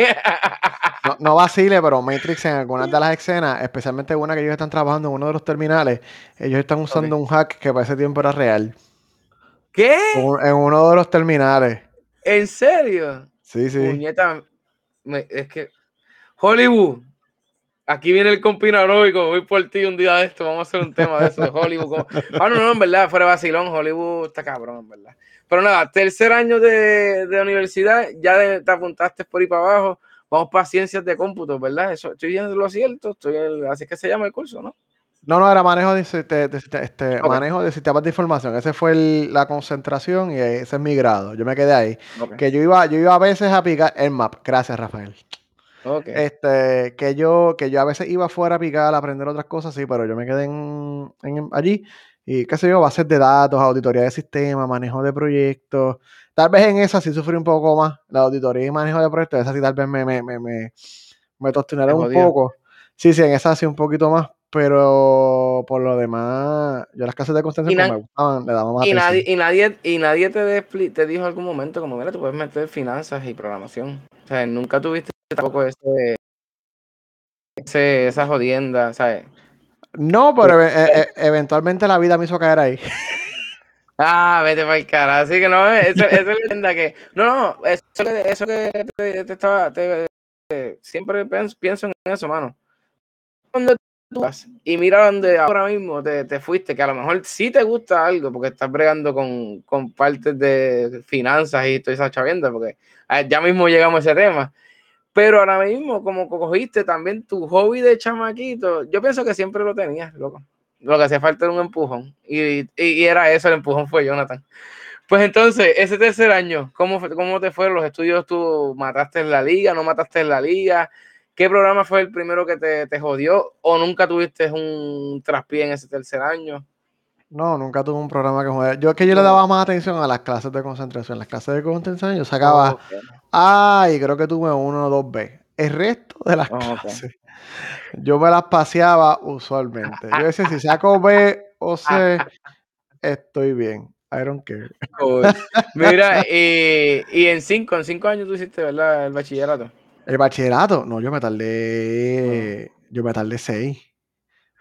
No, no vacile, pero Matrix en algunas de las escenas, especialmente una que ellos están trabajando en uno de los terminales, ellos están usando un hack que para ese tiempo era real. ¿Qué? En uno de los terminales. ¿En serio? Sí, sí. Puñeta, me- es que Hollywood, aquí viene el compinanoico, voy por ti un día de esto, vamos a hacer un tema de eso, de Hollywood. Ah, no, no, en verdad, fuera de vacilón, Hollywood está cabrón, en verdad. Pero nada, tercer año de, de universidad, ya de- te apuntaste por ahí para abajo, vamos para ciencias de cómputo, ¿verdad? Eso, estoy diciendo lo cierto, estoy en- así es que se llama el curso, ¿no? No, no, era manejo de, este, manejo de sistemas de información. Ese fue el- la concentración y ese es mi grado. Yo me quedé ahí. Que yo iba, yo iba a veces a picar el map. Gracias, Rafael. Este, que yo, que yo a veces iba fuera a picar, a aprender otras cosas, sí, pero yo me quedé en, en- allí. Y qué sé yo, bases de datos, auditoría de sistemas, manejo de proyectos. Tal vez en esa sí sufrí un poco más. La auditoría y manejo de proyectos, esa sí tal vez me, me, me, me, me un poco. Sí, sí, en esa sí un poquito más. Pero por lo demás, yo las clases de constancia na- me gustaban, le daba más Y atención. nadie, y nadie, y nadie te, te dijo en algún momento como, mira, tú puedes meter finanzas y programación. O sea, nunca tuviste tampoco ese, ese esa jodienda, ¿sabes? No, pero e- e- e- eventualmente la vida me hizo caer ahí. Ah, vete para el cara. Así que no, esa esa es la leyenda que. No, no, eso que, eso que te, te estaba. te- te- siempre pienso, pienso en eso, mano. Cuando y mira donde ahora mismo te, te fuiste, que a lo mejor sí te gusta algo, porque estás bregando con, con partes de finanzas y toda esa chavienda, porque ya mismo llegamos a ese tema. Pero ahora mismo, como cogiste también tu hobby de chamaquito, yo pienso que siempre lo tenías, loco. Lo que hacía falta era un empujón. Y, y, y era eso, el empujón fue Jonathan. Pues entonces, ese tercer año, ¿cómo, cómo te fueron los estudios? ¿Tú mataste en la liga? ¿No mataste en la liga? ¿Qué programa fue el primero que te, te jodió? ¿O nunca tuviste un traspié en ese tercer año? No, nunca tuve un programa que joder. Yo es que yo le daba más atención a las clases de concentración. Las clases de concentración yo sacaba Okay. A y creo que tuve uno o dos B. El resto de las clases yo me las paseaba usualmente. Yo decía, si saco B o C, estoy bien. I don't care. Mira, y, y en cinco, en cinco años tú hiciste, ¿verdad? El bachillerato. El bachillerato, no, yo me tardé, yo me tardé seis.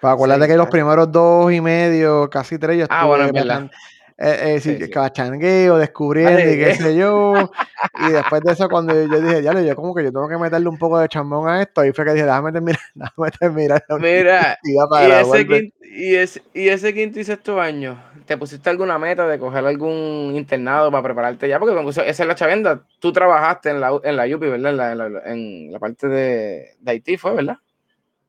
Pues acuérdate que los primeros dos y medio, casi tres, yo estuve Ah, bueno, verdad. eh, eh, sí, Sí, cachangueo, descubriendo y qué sé yo. Y después de eso, cuando yo dije, ya yo como que yo tengo que meterle un poco de chambón a esto, ahí fue que dije, déjame terminar, déjame terminar la Mira, para y ese, quinto, y, ese, y ese quinto y sexto año, ¿te pusiste alguna meta de coger algún internado para prepararte ya? Porque eso- esa es la chavenda. Tú trabajaste en la, en la UPI, ¿verdad? En la, en la- parte de, de Haití, ¿fue, verdad?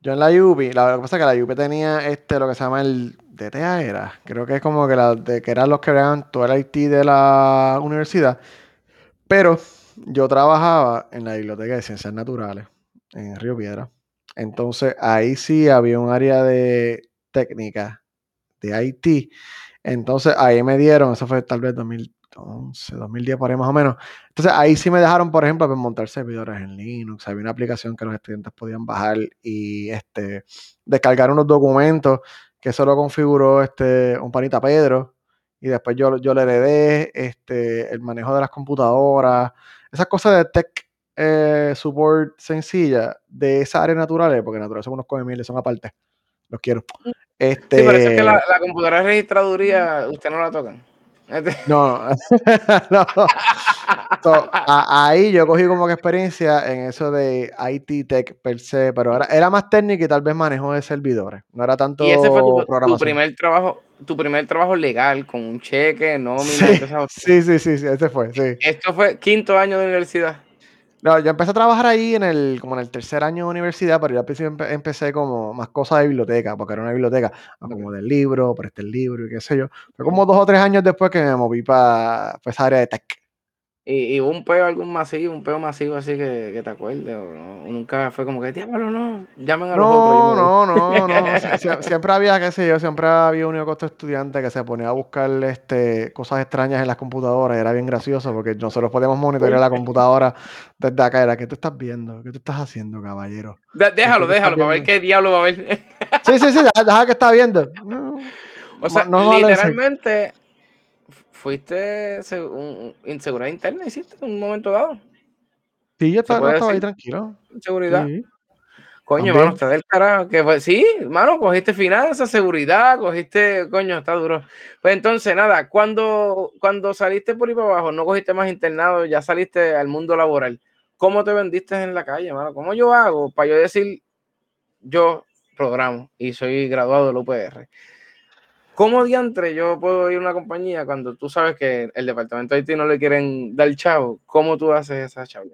Yo en la UPI, lo que pasa es que la UPI tenía este, lo que se llama el DTA era, creo que es como que, la, que eran los que eran todo el IT de la universidad, pero yo trabajaba en la Biblioteca de Ciencias Naturales, en Río Piedra, entonces ahí sí había un área de técnica de IT, entonces ahí me dieron, eso fue tal vez 2011, 2010 por ahí más o menos, entonces ahí sí me dejaron, por ejemplo, pues, montar servidores en Linux, había una aplicación que los estudiantes podían bajar y este, descargar unos documentos que eso lo configuró este, un panita Pedro y después yo, yo le heredé este, el manejo de las computadoras, esas cosas de tech eh, support sencilla de esa área naturales, porque naturales son unos coge son aparte, los quiero. Este, Sí, pero eso es que la, la computadora de registraduría, usted no la tocan. Este, No, no. So, a- ahí yo cogí como que experiencia en eso de IT Tech per se, pero era, era más técnico y tal vez manejo de servidores. No era tanto y ese fue tu, tu primer trabajo, tu primer trabajo legal, con un cheque, nómina, sí, sí, sí, sí, ese fue, sí. Esto fue quinto año de universidad. No, yo empecé a trabajar ahí en el, como en el tercer año de universidad, pero yo al principio empe- empecé como más cosas de biblioteca, porque era una biblioteca, a como del libro, presté el libro y qué sé yo. Fue como dos o tres años después que me moví para esa área de tech. Y, y hubo un peo algún masivo, un peo masivo así que, que te acuerdes, o, no, nunca fue como que, diablo, no, llamen a los otros. No, me voy". no, no, no. sie- sie- siempre había, qué sé yo, siempre había un único estudiante que se ponía a buscar este, cosas extrañas en las computadoras. y Era bien gracioso porque nosotros podíamos monitorear la computadora desde acá. Era, ¿qué tú estás viendo? ¿Qué tú estás haciendo, caballero? De- déjalo, ¿Qué tú estás déjalo, para ver qué diablo va a ver. Sí, sí, sí, deja, deja que está viendo. No, o sea, no, no literalmente, fuiste un, un- inseguridad interna, hiciste en un momento dado. Sí, yo ¿Se estaba, ahí tranquilo. Seguridad. Sí, Coño, también. mano, usted del carajo. Que fue, sí, mano, cogiste finanzas, seguridad, cogiste, coño, está duro. Pues entonces, nada, cuando, cuando saliste por ahí para abajo, no cogiste más internado, ya saliste al mundo laboral. ¿Cómo te vendiste en la calle, mano? ¿Cómo yo hago para yo decir, yo programo y soy graduado del UPR? ¿Cómo diantre yo puedo ir a una compañía cuando tú sabes que el departamento de Haití no le quieren dar chavo? ¿Cómo tú haces esa chavo?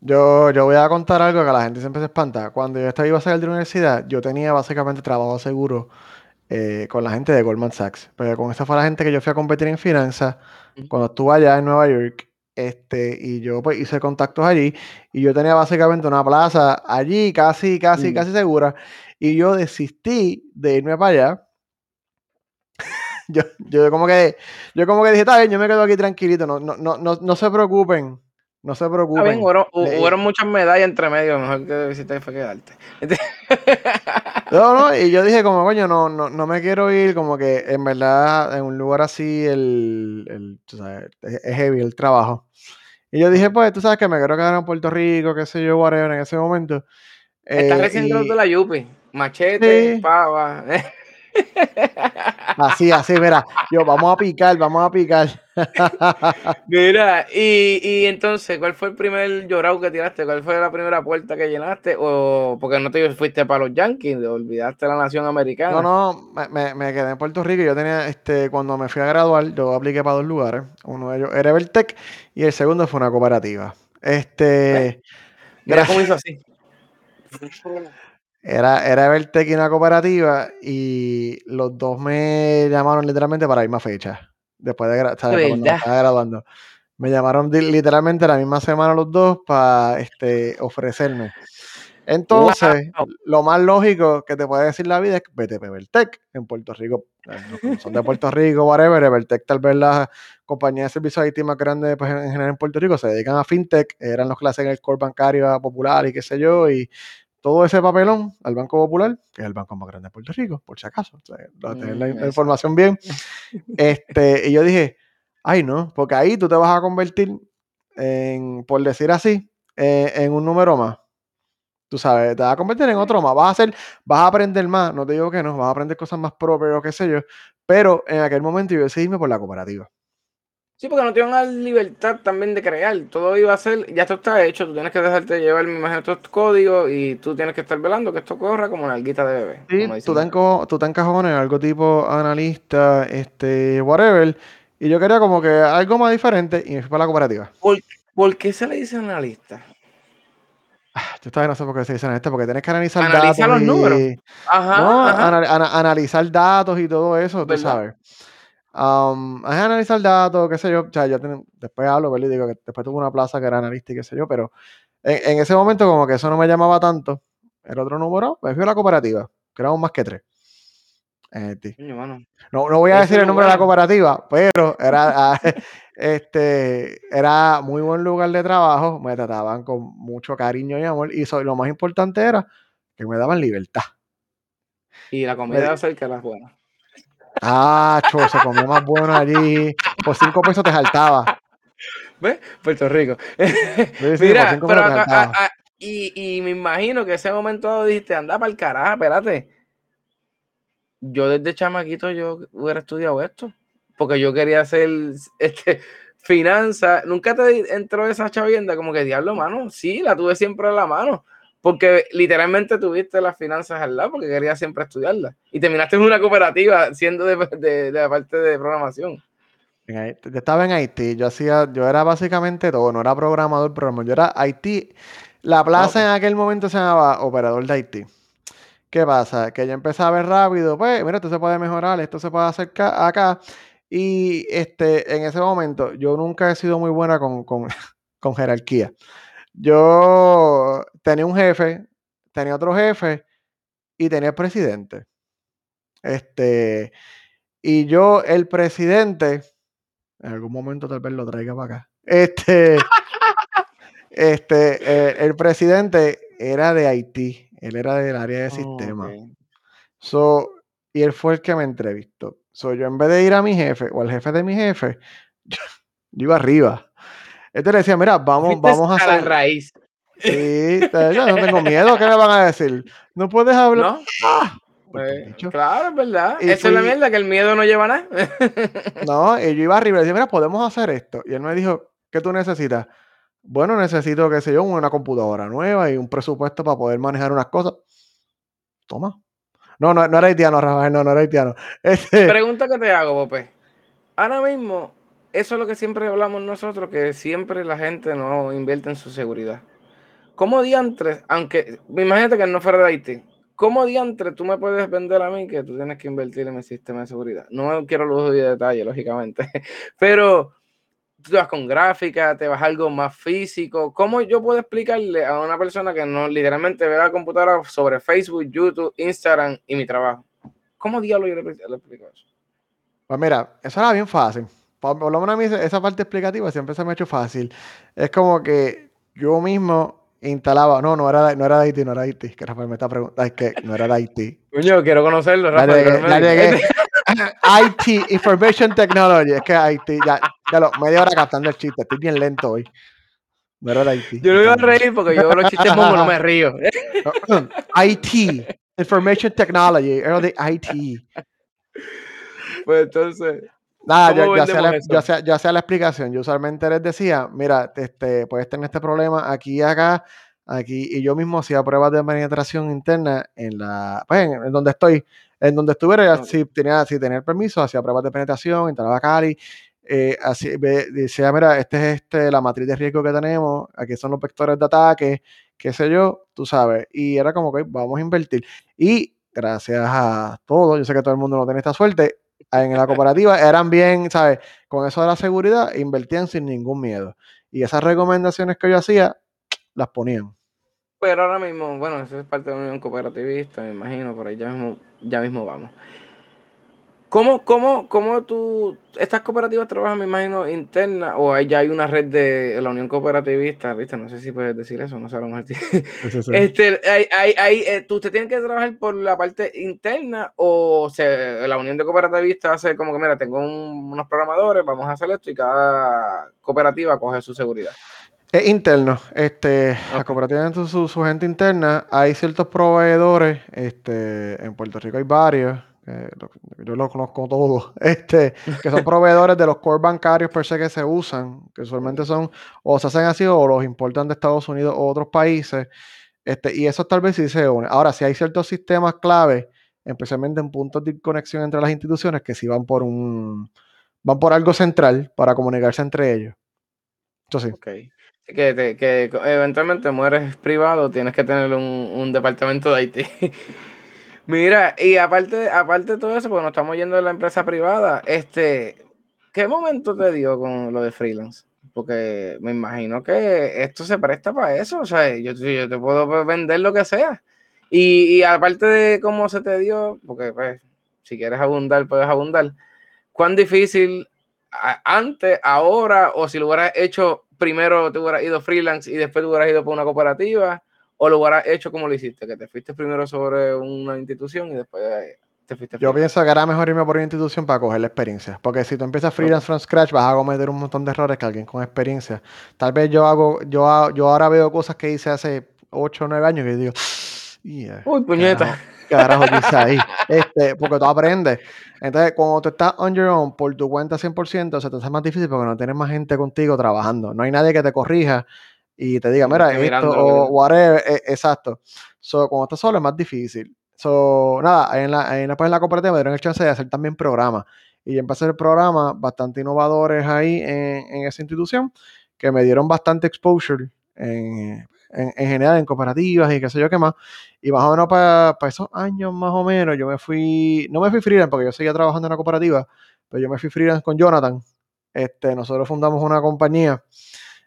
Yo, yo voy a contar algo que la gente siempre se espanta. Cuando yo estaba iba a salir de la universidad, yo tenía básicamente trabajo seguro eh, con la gente de Goldman Sachs. Pero con esa fue la gente que yo fui a competir en finanzas cuando estuve allá en Nueva York. Este, y yo pues hice contactos allí y yo tenía básicamente una plaza allí casi, casi, Mm. casi segura. Y yo desistí de irme para allá. Yo, yo como que, yo como que dije, está bien, yo me quedo aquí tranquilito, no, no, no, no, no se preocupen, no se Está bien, preocupen. hubo, muchas medallas entre medio, mejor que visité fue quedarte. No, no, y yo dije como, coño, no, no, no me quiero ir, como que en verdad en un lugar así el, el, tú sabes, es heavy el trabajo. Y yo dije, pues, tú sabes que me quiero quedar en Puerto Rico, qué sé yo, whatever, en ese momento. Estás Eh, recién y la Yupi. Machete, sí, pava. así, así, mira, yo, vamos a picar, vamos a picar. Mira, y, y entonces, ¿cuál fue el primer llorado que tiraste? ¿Cuál fue la primera puerta que llenaste? ¿O porque no te fuiste para los Yankees? ¿Olvidaste la nación No, americana? no, me, me- me quedé en Puerto Rico. Yo tenía, este, cuando me fui a graduar, yo apliqué para dos lugares. Uno de ellos era Evertech y el segundo fue una cooperativa. Este, Mira cómo hizo así. Era, era Evertech y una cooperativa y los dos me llamaron literalmente para la misma fecha. Después de, cuando estaba graduando. Me llamaron literalmente la misma semana los dos para este, ofrecerme. Entonces, Wow. lo más lógico que te puede decir la vida es que vete a Evertech en Puerto Rico. Eh, son de Puerto Rico, whatever. Evertech, tal vez la compañía de servicios IT más grande pues, en general en Puerto Rico, se dedican a fintech. Eran los le hacen el core bancario popular y qué sé yo. Y todo ese papelón al Banco Popular, que es el banco más grande de Puerto Rico, por si acaso. O sea, lo- tener la, Mm, información bien. Este, y yo dije, ay no, porque ahí tú te vas a convertir en, por decir así, eh, en un número más. Tú sabes, te vas a convertir en otro más. Vas a hacer, vas a aprender más. No te digo que no, vas a aprender cosas más propias o qué sé yo. Pero en aquel momento yo decidí irme por la cooperativa. Sí, porque no te van a dar libertad también de crear. Todo iba a ser, ya esto está hecho, tú tienes que dejarte llevar, me imagino, estos códigos y tú tienes que estar velando que esto corra como una alguita de bebé. Sí, tú te, tú te encajonas en algo tipo analista, este, whatever. Y yo quería como que algo más diferente y me fui para la cooperativa. ¿Por, por qué se le dice analista? Yo todavía no sé por qué se dicen esto, porque tienes que analizar Analiza datos los números. y... Ajá, no, ajá. ana- ana- analizar datos y todo eso, tú ¿Verdad? sabes. Um, es analizar datos, qué sé yo. O sea, yo ten- después hablo, ¿verdad? Y digo que después tuve una plaza que era analista y qué sé yo, pero en, en ese momento como que eso no me llamaba tanto. El otro número, me fui a la cooperativa, que éramos más que tres. Eh. No, no voy a decir el nombre de la cooperativa, pero era, ah, este, era muy buen lugar de trabajo, me trataban con mucho cariño y amor, y lo más importante era que me daban libertad. Y la Me comida di- cerca era buena. Ah, cho, se comía más bueno allí. Por cinco pesos te saltaba. ¿Ves? Puerto Rico. Sí, sí, por Mira, pero a- a- y, y me imagino que ese momento dijiste, anda para el carajo, espérate. Yo desde chamaquito yo hubiera estudiado esto, porque yo quería hacer este finanzas. Nunca te entró esa chavienda como que diablo, mano. Sí, la tuve siempre en la mano, porque literalmente tuviste las finanzas al lado, porque querías siempre estudiarlas. Y terminaste en una cooperativa siendo de, de- de la parte de programación. Yo estaba en Haití, yo hacía, yo era básicamente todo, no era programador, programador, yo era Haití. La plaza en aquel momento se llamaba Operador de Haití. ¿Qué pasa? Que yo empecé a ver rápido, pues, mira, esto se puede mejorar, esto se puede hacer acá. Y este, en ese momento, yo nunca he sido muy buena con, con, con jerarquía. Yo tenía un jefe, tenía otro jefe y tenía el presidente. Este, y yo, el presidente, en algún momento tal vez lo traiga para acá. Este, este, el presidente era de Haití, él era del área de sistema. So, y él fue el que me entrevistó. So, yo en vez de ir a mi jefe o al jefe de mi jefe, yo, yo iba arriba. Este le decía, mira, vamos, vamos a a la hacer. raíz. Sí, yo no tengo miedo, ¿qué me van a decir? No puedes hablar. ¿No? ¡Ah! Eh, bicho. claro, es verdad. Y Esa es la mierda, que el miedo no lleva a nada. No, y yo iba arriba y le decía, mira, podemos hacer esto. Y él me dijo, ¿qué tú necesitas? Bueno, necesito, qué sé yo, una computadora nueva y un presupuesto para poder manejar unas cosas. Toma. No, no, no era haitiano, Rafael, no, no era haitiano. Este, Pregunta que te hago, Pope. Ahora mismo, eso es lo que siempre hablamos nosotros, que siempre la gente no invierte en su seguridad. ¿Cómo diantres, aunque, imagínate que no fuera de Haití, ¿cómo diantres tú me puedes vender a mí que tú tienes que invertir en mi sistema de seguridad? No quiero lujo de detalle, lógicamente, pero tú vas con gráfica, te vas a algo más físico. ¿Cómo yo puedo explicarle a una persona que no literalmente ve la computadora sobre Facebook, YouTube, Instagram y mi trabajo? ¿Cómo diablo yo le explico eso? Pues mira, eso era bien fácil. Por lo menos a mí esa parte explicativa siempre se me ha hecho fácil. Es como que yo mismo instalaba, no, no era, no era de Haití, no era de Haití, que Rafael me está preguntando, es que no era de Haití. Coño, quiero conocerlo, Ya Rafa. llegué. IT, Information Technology, es que Haití, ya, ya lo, media hora captando el chiste, estoy bien lento hoy. No era de Haití. Yo no iba a reír porque yo los chistes mongo no me río. IT, Information Technology, era de IT. Pues entonces, Nada, ¿Cómo yo, yo hacía la, yo, hacía, yo hacía la explicación. Yo usualmente les decía, mira, este, puedes tener este problema aquí y acá, aquí, y yo mismo hacía pruebas de penetración interna en la, pues, en, en donde estoy, en donde estuviera, si tenía, si tenía el permiso, hacía pruebas de penetración, instalaba Cali, eh, así, ve- decía, mira, este es este, la matriz de riesgo que tenemos, aquí son los vectores de ataque, qué sé yo, tú sabes. Y era como que vamos a invertir. Y gracias a todo, yo sé que todo el mundo no tiene esta suerte, en la cooperativa eran bien, ¿sabes? Con eso de la seguridad, invertían sin ningún miedo. Y esas recomendaciones que yo hacía, las ponían. Pero ahora mismo, bueno, eso es parte de la unión cooperativista, me imagino, por ahí ya mismo, ya mismo vamos. ¿Cómo, cómo, cómo tú, estas cooperativas trabajan, me imagino, interna, o ya hay una red de la Unión Cooperativista, ¿viste? No sé si puedes decir eso, no sé, a lo mejor. Este, hay, hay, hay, eh, ¿tú usted tiene que trabajar por la parte interna o se, la Unión de Cooperativistas hace como que, mira, tengo unos programadores, vamos a hacer esto y cada cooperativa coge su seguridad? Es interno. Este, La cooperativa tiene su, su, gente interna. Hay ciertos proveedores. Este, en Puerto Rico hay varios. Yo los conozco todos. Este, que son proveedores de los core bancarios per se que se usan. Que usualmente son o se hacen así o los importan de Estados Unidos o otros países. Este, y eso tal vez sí se une. Ahora, si hay ciertos sistemas clave, especialmente en puntos de conexión entre las instituciones, que sí van por un van por algo central para comunicarse entre ellos. Entonces, sí. Okay que, que eventualmente mueres privado, tienes que tener un, un departamento de IT. Mira, y aparte, aparte de todo eso, porque nos estamos yendo de la empresa privada, este, ¿qué momento te dio con lo de freelance? Porque me imagino que esto se presta para eso, o sea, yo, yo te puedo vender lo que sea. Y, y, aparte de cómo se te dio, porque pues, si quieres abundar, puedes abundar, ¿cuán difícil antes, ahora, o si lo hubieras hecho primero te hubieras ido freelance y después te hubieras ido por una cooperativa, o lo hubieras hecho como lo hiciste, que te fuiste primero sobre una institución y después te fuiste. Yo pienso que era mejor irme por una institución para coger la experiencia, porque si tú empiezas freelance from scratch vas a cometer un montón de errores que alguien con experiencia. Tal vez yo hago, yo, yo ahora veo cosas que hice hace 8 o 9 años y digo, uy, puñeta. Carajo, quizá ahí. Este, porque tú aprendes. Entonces, cuando tú estás on your own por tu cuenta 100%, se te hace más difícil porque no tienes más gente contigo trabajando. No hay nadie que te corrija y te diga, mira, esto o whatever. E, exacto. So, cuando estás solo es más difícil. So, nada, en la, en la, pues, en la cooperativa me dieron el chance de hacer también programas. Y empecé a hacer programas bastante innovadores ahí en, en esa institución que me dieron bastante exposure en, en, general en cooperativas y qué sé yo qué más. Y más o menos para, esos años más o menos yo me fui, no me fui freelance porque yo seguía trabajando en una cooperativa, pero yo me fui freelance con Jonathan. Este, nosotros fundamos una compañía.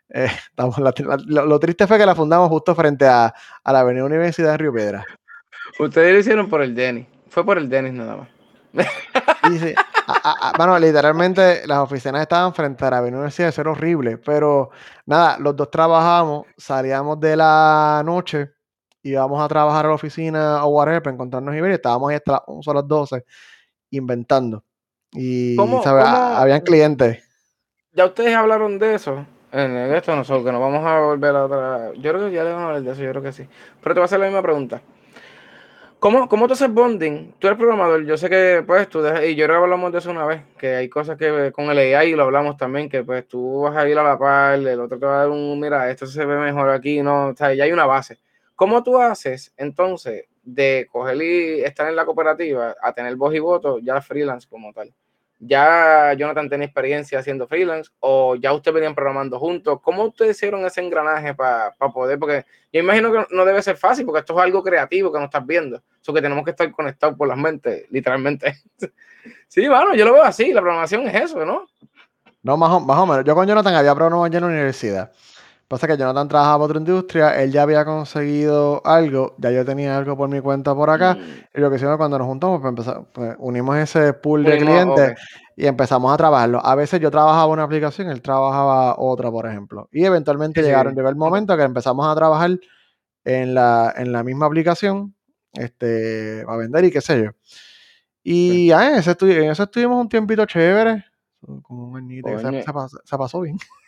Eh, lo, triste fue que la fundamos justo frente a, a la Avenida Universidad de Río Piedra. Ustedes lo hicieron por el Denis. Fue por el Denis nada más. bueno, literalmente las oficinas estaban frente a la universidad, eso era horrible, pero nada, los dos trabajamos, salíamos de la noche, íbamos a trabajar a la oficina o whatever para encontrarnos y ver, estábamos ahí hasta las 11 las 12 inventando. Y habían clientes. Ya ustedes hablaron de eso. En esto nosotros, que nos vamos a volver a otra. Yo creo que ya a hablar de eso, yo creo que sí. Pero te voy a hacer la misma pregunta. ¿Cómo, ¿Cómo tú haces bonding? Tú eres programador, yo sé que pues tú, y yo creo que hablamos de eso una vez, que hay cosas que con el AI lo hablamos también, que pues tú vas a ir a la par, el otro te va a dar un, mira, esto se ve mejor aquí, no, o sea, ya hay una base. ¿Cómo tú haces entonces de coger y estar en la cooperativa a tener voz y voto ya freelance como tal? Ya Jonathan tenía experiencia haciendo freelance o ya ustedes venían programando juntos. ¿Cómo ustedes hicieron ese engranaje para poder? Porque yo imagino que no debe ser fácil porque esto es algo creativo que no estás viendo. Eso que tenemos que estar conectados por las mentes, literalmente. sí, bueno, yo lo veo así. La programación es eso, ¿no? No, más o, más o menos. Yo con Jonathan había programado en la universidad. Pasa que Jonathan trabajaba en otra industria, él ya había conseguido algo, ya yo tenía algo por mi cuenta por acá, mm. y lo que hicimos cuando nos juntamos, pues, empezamos, pues unimos ese pool de clientes y empezamos a trabajarlo. A veces yo trabajaba una aplicación, él trabajaba otra, por ejemplo. Y eventualmente llegaron, llegó el momento que empezamos a trabajar en la, en la misma aplicación, este, a vender y qué sé yo. Y ah, en, ese en estuvimos un tiempito chévere, como un añito, se pasó bien.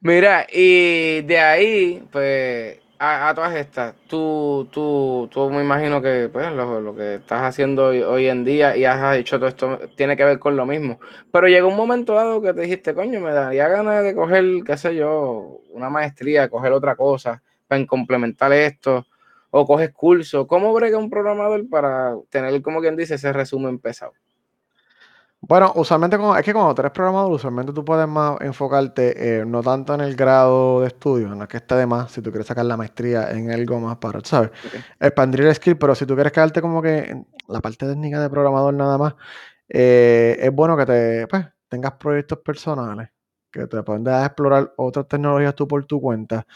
Mira, y de ahí, pues, a, todas estas, tú, tú, tú me imagino que pues, lo, que estás haciendo hoy, en día y has hecho todo esto tiene que ver con lo mismo. Pero llegó un momento dado que te dijiste, coño, me daría ganas de coger, qué sé yo, una maestría, coger otra cosa para complementar esto, o coges curso. ¿Cómo brega un programador para tener, como quien dice, ese resumen pesado? Bueno, usualmente como, es que cuando tú eres programador, usualmente tú puedes más enfocarte eh, no tanto en el grado de estudio, no es que esté de más, si tú quieres sacar la maestría en algo más para, ¿sabes? Ok. Expandir el skill, pero si tú quieres quedarte como que en la parte técnica de programador nada más, eh, es bueno que te, pues, tengas proyectos personales, que te puedas explorar otras tecnologías tú por tu cuenta.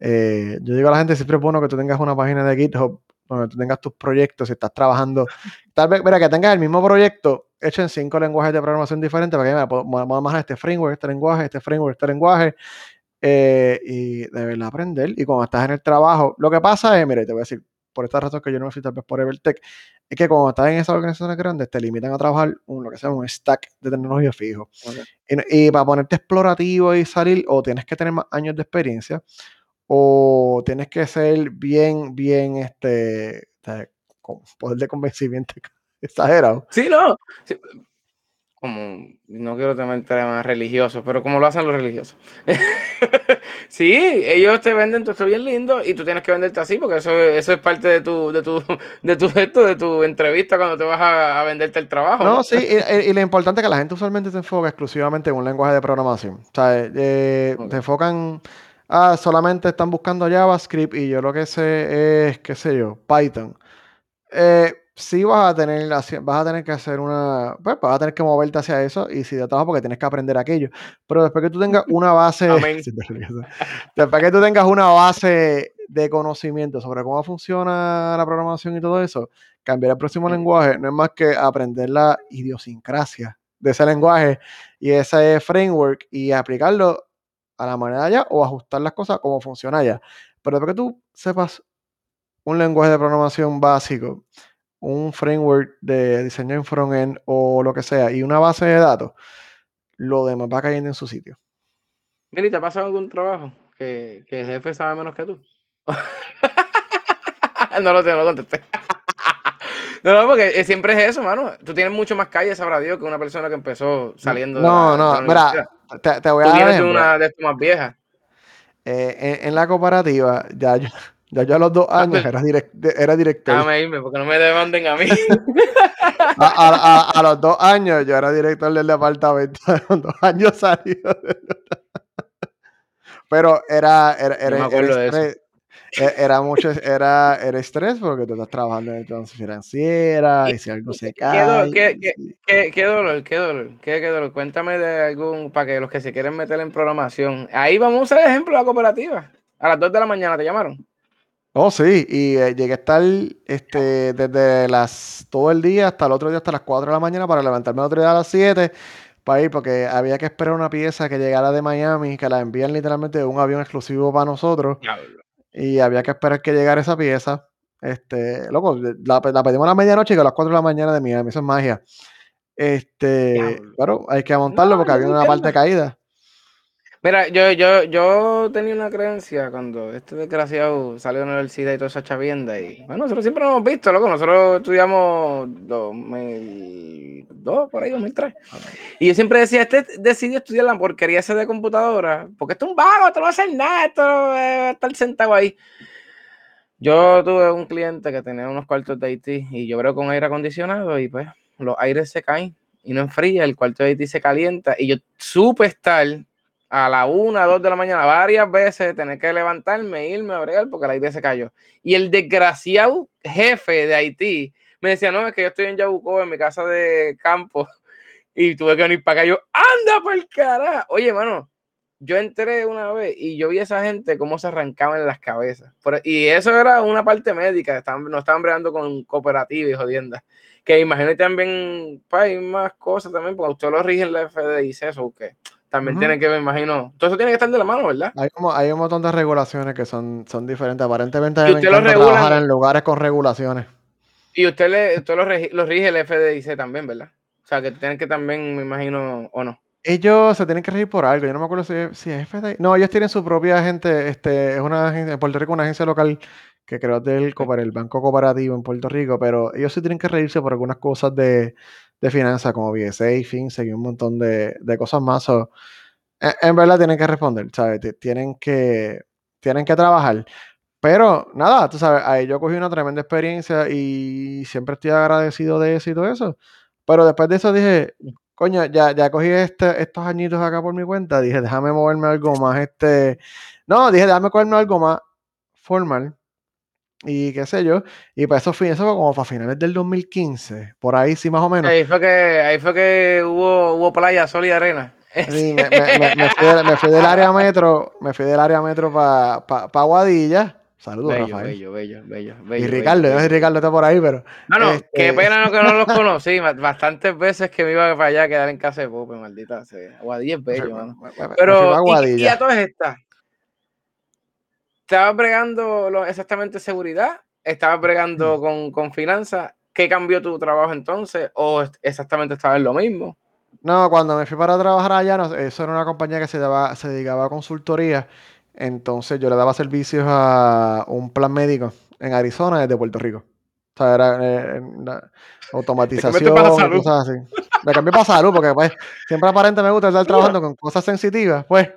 Eh, yo digo a la gente, siempre es bueno que tú tengas una página de GitHub donde tú tengas tus proyectos, si estás trabajando, tal vez, mira, que tengas el mismo proyecto hecho en cinco lenguajes de programación diferentes, para que puedo, puedo manejar este framework, este lenguaje, este framework, este lenguaje, eh, y de verdad aprender. Y cuando estás en el trabajo, lo que pasa es, mira, te voy a decir, por esta razón que yo no me fui tal vez por Evertech, es que cuando estás en esas organizaciones grandes, te limitan a trabajar un, lo que se llama un stack de tecnología fijo. Y para ponerte explorativo y salir, o tienes que tener más años de experiencia, o tienes que ser bien, bien, este, con poder de convencimiento exagerado. Sí, no. sí, Como, no quiero tener temas religiosos, pero como lo hacen los religiosos. sí, ellos te venden todo esto bien lindo y tú tienes que venderte así porque eso, eso es parte de tu, de tu, de tu, esto, de tu entrevista cuando te vas a, a venderte el trabajo. No, ¿no? sí, y, y lo importante es que la gente usualmente se enfoca exclusivamente en un lenguaje de programación. O sea, eh, Ok. se enfocan, ah, solamente están buscando JavaScript y yo lo que sé es, qué sé yo, Python. Eh, sí vas a tener, vas a tener que hacer una, pues vas a tener que moverte hacia eso y si de trabajo porque tienes que aprender aquello. Pero después que tú tengas una base, después que tú tengas una base de conocimiento sobre cómo funciona la programación y todo eso, cambiar el próximo lenguaje no es más que aprender la idiosincrasia de ese lenguaje y ese framework y aplicarlo a la manera allá o ajustar las cosas como funciona allá. Pero después que tú sepas un lenguaje de programación básico, un framework de diseño en frontend o lo que sea, y una base de datos, lo demás va cayendo en su sitio. Mira, ¿y te ha pasado algún trabajo que, que el jefe sabe menos que tú? no lo sé, no lo contesté. No, no, porque eh, siempre es eso, mano. Tú tienes mucho más calle, sabrá Dios, que una persona que empezó saliendo de No, de la no, mira, universidad. te, te voy a Tú ejemplo. una de estas más viejas. Eh, en, en la cooperativa, ya yo, ya yo a los dos Ah, años era, direct- era director. déjame irme, porque no me demanden a mí. A, a- a- a los dos años yo era director del departamento. A los dos años salió. Pero era, era, me era, era acuerdo de eso. E- Era mucho, era, era estrés porque tú estás trabajando en entonces financiera ¿Y si algo se cae. qué- qué- qué- qué dolor, qué dolor, qué, qué dolor? Cuéntame de algún, para que los que se quieren meter en programación. Ahí vamos a usar el ejemplo de la cooperativa. A las 2 de la mañana te llamaron. Oh, sí, y eh, llegué a estar este, desde las todo el día hasta el otro día, hasta las 4 de la mañana, para levantarme el otro día a las 7 para ir, porque había que esperar una pieza que llegara de Miami, que la envían literalmente de un avión exclusivo para nosotros, Diablo. Y había que esperar que llegara esa pieza. Este, loco, la, la pedimos a la medianoche y a las 4 de la mañana de Miami, eso es magia. Este, claro, hay que montarlo No, porque había una parte caída. Mira, yo, yo, yo tenía una creencia cuando este desgraciado salió de la universidad y toda esa chavienda. Y bueno, nosotros siempre nos hemos visto, loco. Nosotros estudiamos 2002, por ahí, 2003. Y yo siempre decía, este decidió estudiar la porquería esa de computadora, porque esto es un vago, esto no va a hacer nada, esto va a estar sentado ahí. Yo tuve un cliente que tenía unos cuartos de Haití y yo creo con aire acondicionado y pues los aires se caen y no enfría, el cuarto de Haití se calienta y yo supe estar a la una, dos de la mañana varias veces, tener que levantarme, irme a bregar porque el aire se cayó. Y el desgraciado jefe de Haití me decía, no, es que yo estoy en Yabucoa, en mi casa de campo, y tuve que venir para acá. Yo, anda por el carajo. Oye, mano, yo entré una vez y yo vi a esa gente cómo se arrancaban las cabezas. Por- y eso era una parte médica, estaban, no estaban bregando con cooperativas y jodiendas. Que imagínate también, pa, hay más cosas también, porque usted lo rige en la FDIC, eso también Ujú. tiene que, me imagino, todo eso tiene que estar de la mano, ¿verdad? Hay, como, hay un montón de regulaciones que son, son diferentes. Aparentemente a Y mí me usted lo encanta regulan- trabajar en lugares con regulaciones. Y usted, le, usted lo, regi- lo rige el FDIC también, ¿verdad? O sea, que tienen que también, me imagino, o no. Ellos se tienen que regir por algo. Yo no me acuerdo si, si es FDI. No, ellos tienen su propia gente. Este, es una agencia, en Puerto Rico, una agencia local que creo del el Banco Cooperativo en Puerto Rico, pero ellos sí tienen que reírse por algunas cosas de, de finanzas, como BSA, FinSec y un montón de, de cosas más. So, en, en verdad tienen que responder, ¿sabes? Ti- Tienen que, tienen que trabajar. Pero nada, tú sabes, ahí yo cogí una tremenda experiencia y siempre estoy agradecido de eso y todo eso. Pero después de eso dije, coño, ya, ya cogí este, estos añitos acá por mi cuenta, dije, déjame moverme algo más, este, no, dije, déjame cogerme algo más formal y qué sé yo, y para eso, fue, eso fue como para finales del 2015, por ahí sí más o menos. Ahí fue que, ahí fue que hubo, hubo playa, sol y arena. Sí, me, me, me, fui, me, fui, del área metro, me fui del área metro para pa, pa Guadilla. Saludos, bello, Rafael. Bello, bello, bello, bello. Y Ricardo, bello, Ricardo está por ahí, pero. No, no, este... qué pena no, que no los conocí. Bastantes veces que me iba para allá a quedar en casa de Pope, maldita sea. Guadilla es bello, mano. Pero, y, y, a todas estas, ¿estabas bregando lo, exactamente seguridad? ¿Estabas bregando con, con finanzas? ¿Qué cambió tu trabajo entonces? ¿O exactamente estaba en lo mismo? No, cuando me fui para trabajar allá, no, eso era una compañía que se, daba, se dedicaba a consultoría. Entonces yo le daba servicios a un plan médico en Arizona desde Puerto Rico. O sea, era eh, automatización, cosas así. Me cambié para salud porque pues siempre aparente me gusta estar trabajando con cosas sensitivas, pues.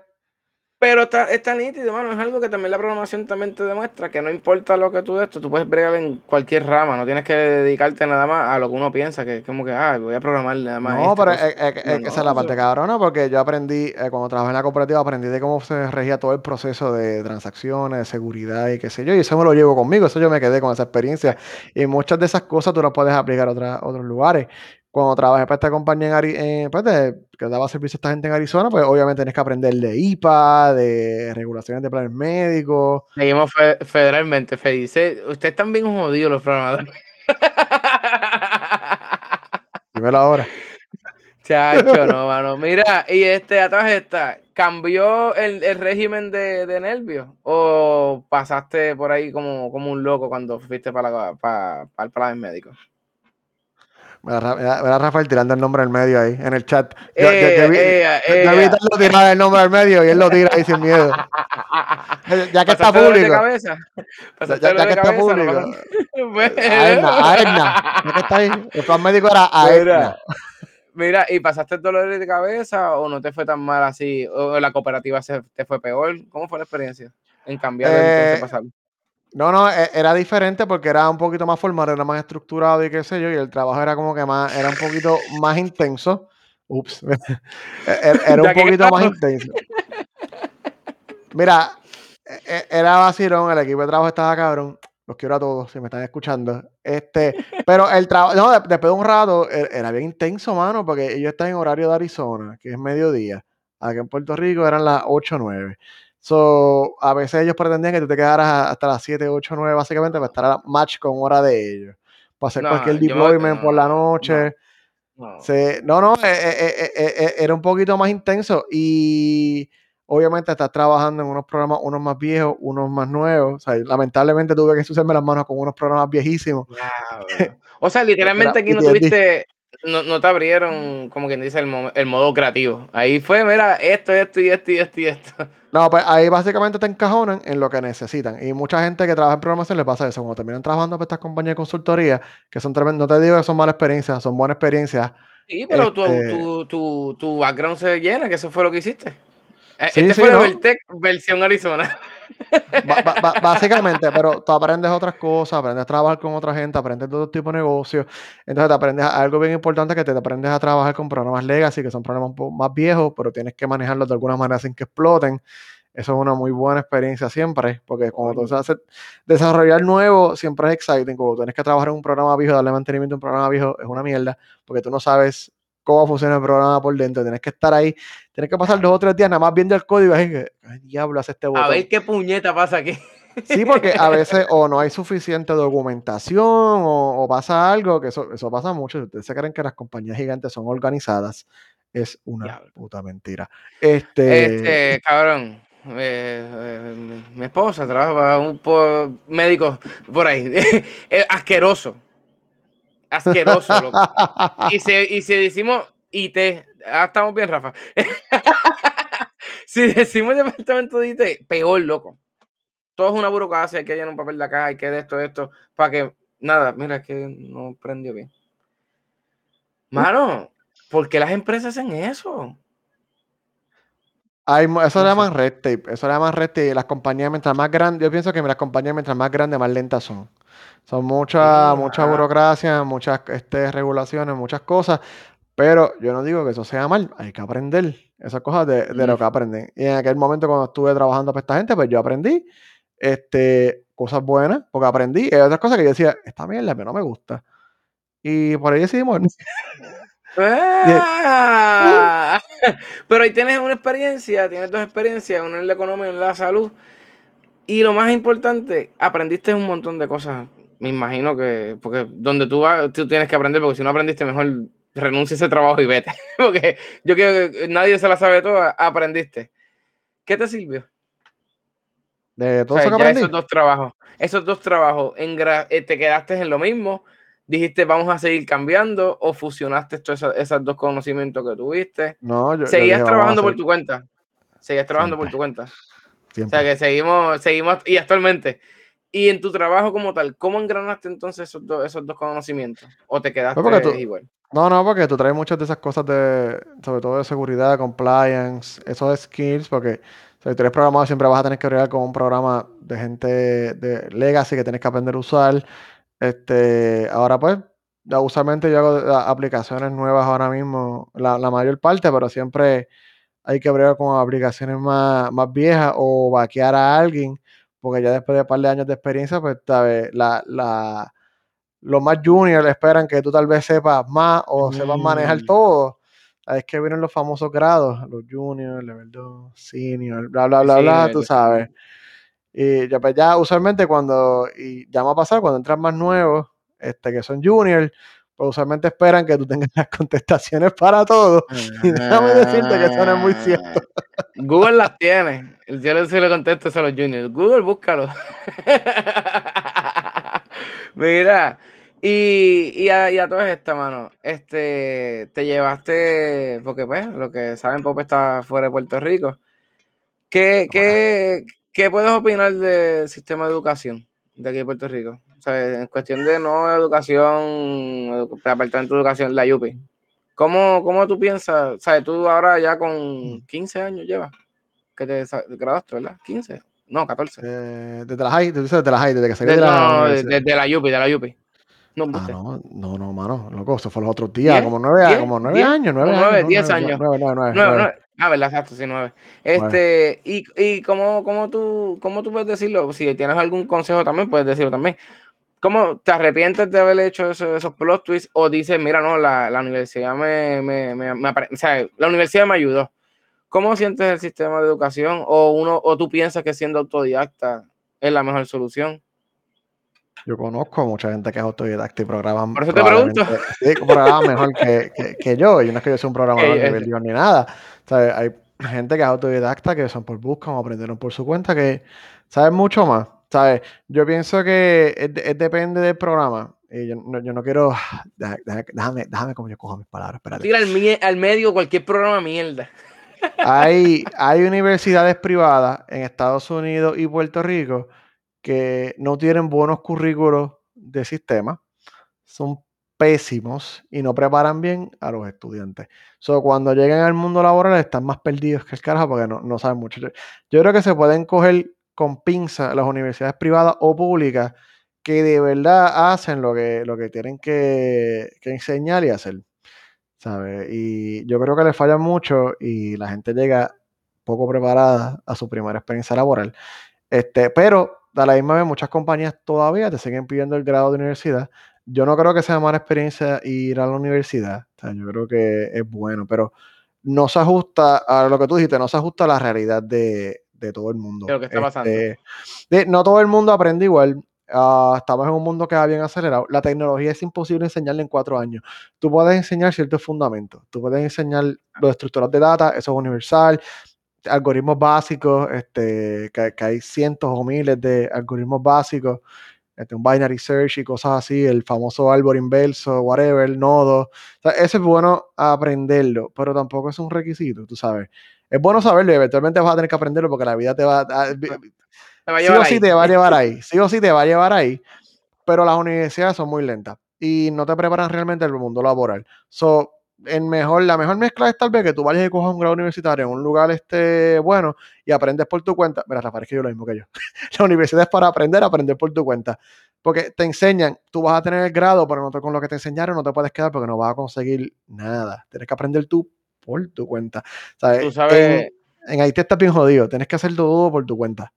Pero está, está nítido, mano. Es algo que también la programación también te demuestra que no importa lo que tú esto, tú puedes bregar en cualquier rama. No tienes que dedicarte nada más a lo que uno piensa, que es como que, ah, voy a programar nada más. No, pero es, es, es, no, esa es la parte cabrona, porque yo aprendí, eh, cuando trabajé en la cooperativa, aprendí de cómo se regía todo el proceso de transacciones, de seguridad y qué sé yo. Y eso me lo llevo conmigo, eso yo me quedé con esa experiencia. Y muchas de esas cosas tú las puedes aplicar a otra, otros lugares cuando trabajé para esta compañía en eh, pues de, que daba servicio a esta gente en Arizona, pues obviamente tienes que aprender de IPA, de regulaciones de planes médicos. Seguimos fe federalmente, Fe dice, ustedes están bien jodidos los programadores. Dímelo ahora. Chacho, no, mano. Mira, y este, atrás está, ¿cambió el, el régimen de, de nervios? ¿O pasaste por ahí como, como un loco cuando fuiste para, la, para, para el plan médico? Era Rafael tirando el nombre al medio ahí, en el chat. Yo, eh, yo, yo vi, eh, eh, yo vi eh. tirar el nombre al medio y él lo tira ahí sin miedo. Ya que está público. cabeza? Ya, ya, que está público. Aerna, Aerna. Ya que está ahí. El plan médico era Aerna. Mira, ¿y pasaste el dolor de cabeza o no te fue tan mal así? ¿O la cooperativa se, te fue peor? ¿Cómo fue la experiencia en cambiar eh? No, no, e, era diferente porque era un poquito más formal, era más estructurado y qué sé yo, y el trabajo era como que más, era un poquito más intenso. Ups, e, e, era un poquito más intenso. Mira, era vacilón, el equipo de trabajo estaba cabrón. Los quiero a todos, si me están escuchando. Este, pero el trabajo, no, después de un rato, era bien intenso, mano, porque ellos están en horario de Arizona, que es mediodía. Aquí en Puerto Rico eran las 8 o 9. So, a veces ellos pretendían que tú te quedaras hasta las 7, 8, 9, básicamente, para estar a match con hora de ellos. Para hacer cualquier deployment por la noche. No, no, no, eh, eh, eh, era un poquito más intenso. Y obviamente estás trabajando en unos programas, unos más viejos, unos más nuevos. O sea, lamentablemente tuve que ensuciarme las manos con unos programas viejísimos. o sea, literalmente aquí no tuviste no, no, te abrieron, como quien dice, el, el, modo creativo. Ahí fue, mira, esto, esto y esto y esto y esto. No, pues ahí básicamente te encajonan en lo que necesitan. Y mucha gente que trabaja en programación le pasa eso. Cuando terminan trabajando para estas compañías de consultoría, que son tremendas, no te digo que son malas experiencias, son buenas experiencias. Sí, pero este... tu, tu, tu, background se llena, que eso fue lo que hiciste. E, sí, este sí, fue ¿no? versión Arizona. Básicamente, pero tú aprendes otras cosas, aprendes a trabajar con otra gente, aprendes todo tipo de negocios. Entonces te aprendes algo bien importante que te aprendes a trabajar con programas legacy, que son programas un poco más viejos, pero tienes que manejarlos de alguna manera sin que exploten. Eso es una muy buena experiencia siempre, porque cuando tú haces desarrollar nuevo, siempre es exciting. Cuando tienes que trabajar en un programa viejo, darle mantenimiento a un programa viejo, es una mierda, porque tú no sabes cómo funciona el programa por dentro. Tienes que estar ahí, tienes que pasar dos o tres días nada más viendo el código. Ay, ¿qué diablo hace este botón? A ver qué puñeta pasa aquí. Sí, porque a veces o no hay suficiente documentación o, o pasa algo, que eso, eso pasa mucho. Ustedes se creen que las compañías gigantes son organizadas. Es una diablo. puta mentira. Este, este cabrón. Eh, eh, mi esposa trabaja para un por, médico por ahí. asqueroso asqueroso, loco. Y si, y si decimos IT, ah, estamos bien, Rafa. si decimos departamento de IT, peor, loco. Todo es una burocracia, hay que llenar un papel de acá, hay que de esto, de esto, para que, nada, mira, es que no prendió bien. Mano, ¿por qué las empresas hacen eso? Hay, eso le llaman red tape, eso le llaman red tape. Las compañías, mientras más grandes, yo pienso que las compañías, mientras más grandes, más lentas son. Son mucha, mucha burocracia, muchas este, regulaciones, muchas cosas. Pero yo no digo que eso sea mal, hay que aprender esas cosas de, de lo que aprenden. Y en aquel momento cuando estuve trabajando para esta gente, pues yo aprendí este, cosas buenas, porque aprendí, y hay otras cosas que yo decía, esta mierda pero no me gusta. Y por ahí decidimos. ¡Ah! Pero ahí tienes una experiencia, tienes dos experiencias, una en la economía y una en la salud. Y lo más importante, aprendiste un montón de cosas. Me imagino que, porque donde tú vas, tú tienes que aprender, porque si no aprendiste, mejor renuncia a ese trabajo y vete. Porque yo creo que nadie se la sabe toda, aprendiste. ¿Qué te sirvió? De O todo sea, eso que ya aprendí. esos dos trabajos, esos dos trabajos, en eh, te quedaste en lo mismo, dijiste vamos a seguir cambiando o fusionaste todos esos, dos conocimientos que tuviste. No, yo, yo Seguías dije, vamos a trabajando por tu cuenta. Seguías trabajando por tu cuenta. O sea que seguimos, seguimos, y actualmente. Y en tu trabajo como tal, ¿cómo engranaste entonces esos dos, esos dos conocimientos? ¿O te quedaste tú- igual? No, no, porque tú traes muchas de esas cosas de, sobre todo de seguridad, compliance, esos skills, porque si tú eres programador siempre vas a tener que bregar con un programa de gente de legacy que tienes que aprender a usar. Este, ahora pues, usualmente yo hago aplicaciones nuevas ahora mismo, la, la mayor parte, pero siempre hay que bregar con aplicaciones más, más viejas o vaquear a alguien, porque ya después de un par de años de experiencia, pues sabes, la, la, los más juniors esperan que tú tal vez sepas más o sepas manejar Mm. todo. Es que vienen los famosos grados, los juniors, level 2, senior, bla, bla, bla, sí, bla, tú sabes. Y ya, pues ya usualmente cuando, y ya me ha pasado, cuando entran más nuevos, este, que son juniors, pues usualmente esperan que tú tengas las contestaciones para todo. Y déjame decirte que eso no es muy cierto. Ah, Google las tiene. Yo le, se le contesto a los juniors. Google, búscalo. Mira, y, y, a, y a todas estas, mano, este, te llevaste, porque pues, lo que saben, Pop está fuera de Puerto Rico. ¿Qué, qué, qué puedes opinar del sistema de educación de aquí de Puerto Rico? O sea, en cuestión de no educación, edu- departamento de educación, la UPI. ¿Cómo, ¿Cómo tú piensas? O sea, tú ahora ya con 15 años llevas que te graduaste, ¿verdad? 15, no, 14. Eh, desde la high, desde la high, desde que salí De- de la no, de- desde la UPI, de la UPI. No, Ah, no, no, no, mano, loco, eso fue los otros días, ¿Diez? como nueve, a- ¿Diez? como nueve ¿Diez? años, nueve Como nueve, diez años. nueve, nueve, nueve, Nueve, nueve. nueve. Ah, verdad, exacto, sí, nueve. Este, y, y cómo, cómo tú, cómo tú puedes decirlo, si tienes algún consejo también, puedes decirlo también. ¿Cómo te arrepientes de haber hecho eso- esos plot twists o dices, mira, no, la, la universidad me, me, me, o sea, la universidad me ayudó? ¿Cómo sientes el sistema de educación? O uno, o tú piensas que siendo autodidacta es la mejor solución. Yo conozco mucha gente que es autodidacta y programan Por eso te pregunto. sí, programan mejor que, que, que yo, y no es que yo sea un programador Ok, nivel ni nada. Hay gente que es autodidacta, que son por buscan o aprendieron por su cuenta, que saben mucho más. ¿Sabes? Yo pienso que es, es depende del programa. Y yo, no, yo no quiero. Déjame, déjame cómo yo cojo mis palabras, espérate. Tira al, mie- al medio cualquier programa mierda. Hay, hay universidades privadas en Estados Unidos y Puerto Rico que no tienen buenos currículos de sistema, son pésimos y no preparan bien a los estudiantes. So, cuando llegan al mundo laboral están más perdidos que el carajo porque no, no saben mucho. Yo, yo creo que se pueden coger con pinza las universidades privadas o públicas que de verdad hacen lo que, lo que tienen que, enseñar y hacer. Y yo creo que le falla mucho y la gente llega poco preparada a su primera experiencia laboral. Este, pero a la misma vez muchas compañías todavía te siguen pidiendo el grado de universidad. Yo no creo que sea mala experiencia ir a la universidad. O sea, yo creo que es bueno, pero no se ajusta a lo que tú dijiste, no se ajusta a la realidad de, de todo el mundo. Que está pasando. Este, de- no todo el mundo aprende igual. Ah, estamos en un mundo que va bien acelerado. La tecnología es imposible enseñarla en cuatro años. Tú puedes enseñar ciertos fundamentos. Tú puedes enseñar los estructuras de data, eso es universal. Algoritmos básicos, este, que, que hay cientos o miles de algoritmos básicos, este, un binary search y cosas así, el famoso árbol inverso, whatever, nodo. O sea, eso es bueno aprenderlo, pero tampoco es un requisito, tú sabes. Es bueno saberlo y eventualmente vas a tener que aprenderlo porque la vida te va a, Te va a sí llevar o sí ahí. te va a llevar ahí, sí o sí te va a llevar ahí, pero las universidades son muy lentas y no te preparan realmente al mundo laboral. So, en mejor, la mejor mezcla es tal vez que tú vayas y cojas un grado universitario en un lugar este, bueno y aprendes por tu cuenta. Mira, Rafael, es que yo lo mismo que yo. la universidad es para aprender, aprender por tu cuenta. porque te enseñan, tú vas a tener el grado, pero no te, con lo que te enseñaron no te puedes quedar porque no vas a conseguir nada. Tienes que aprender tú por tu cuenta. ¿Sabes? Tú sabes, En, en Haití estás bien jodido, tienes que hacer todo por tu cuenta.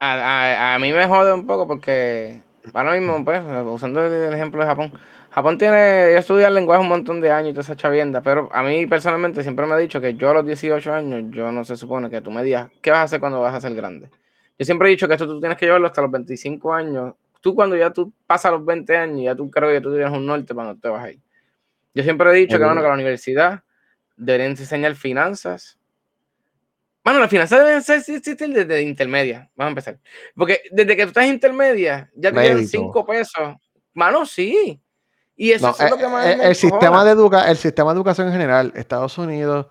a, a- a mí me jode un poco porque ahora mismo, pues, usando el ejemplo de Japón, Japón tiene, yo estudié el lenguaje un montón de años y toda esa chavienda, pero a mí personalmente siempre me ha dicho que yo a los 18 años, yo no se supone que tú me digas, ¿qué vas a hacer cuando vas a ser grande? Yo siempre he dicho que esto tú tienes que llevarlo hasta los 25 años. Tú cuando ya tú pasas los 20 años, ya tú creo que tú tienes un norte donde te vas a ir. Yo siempre he dicho que, bueno, que la universidad deberían enseñar finanzas. Bueno, las finanzas deben ser existir desde intermedia. Vamos a empezar. Porque desde que tú estás intermedia, ya te dieron Crédito. 5 pesos. Mano, sí. Y eso No, es lo eh, que más eh, me el, sistema de educa el sistema de educación en general, Estados Unidos,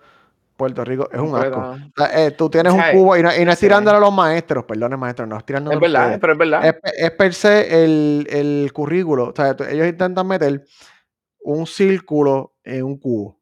Puerto Rico, es un asco. ¿no? O sea, eh, tú tienes un cubo y no, y no es Sí. tirándole a los maestros, perdón, maestros, no es tirándole Es a verdad, ustedes. pero es verdad. Es, es per se el, el currículo. O sea, ellos intentan meter un círculo en un cubo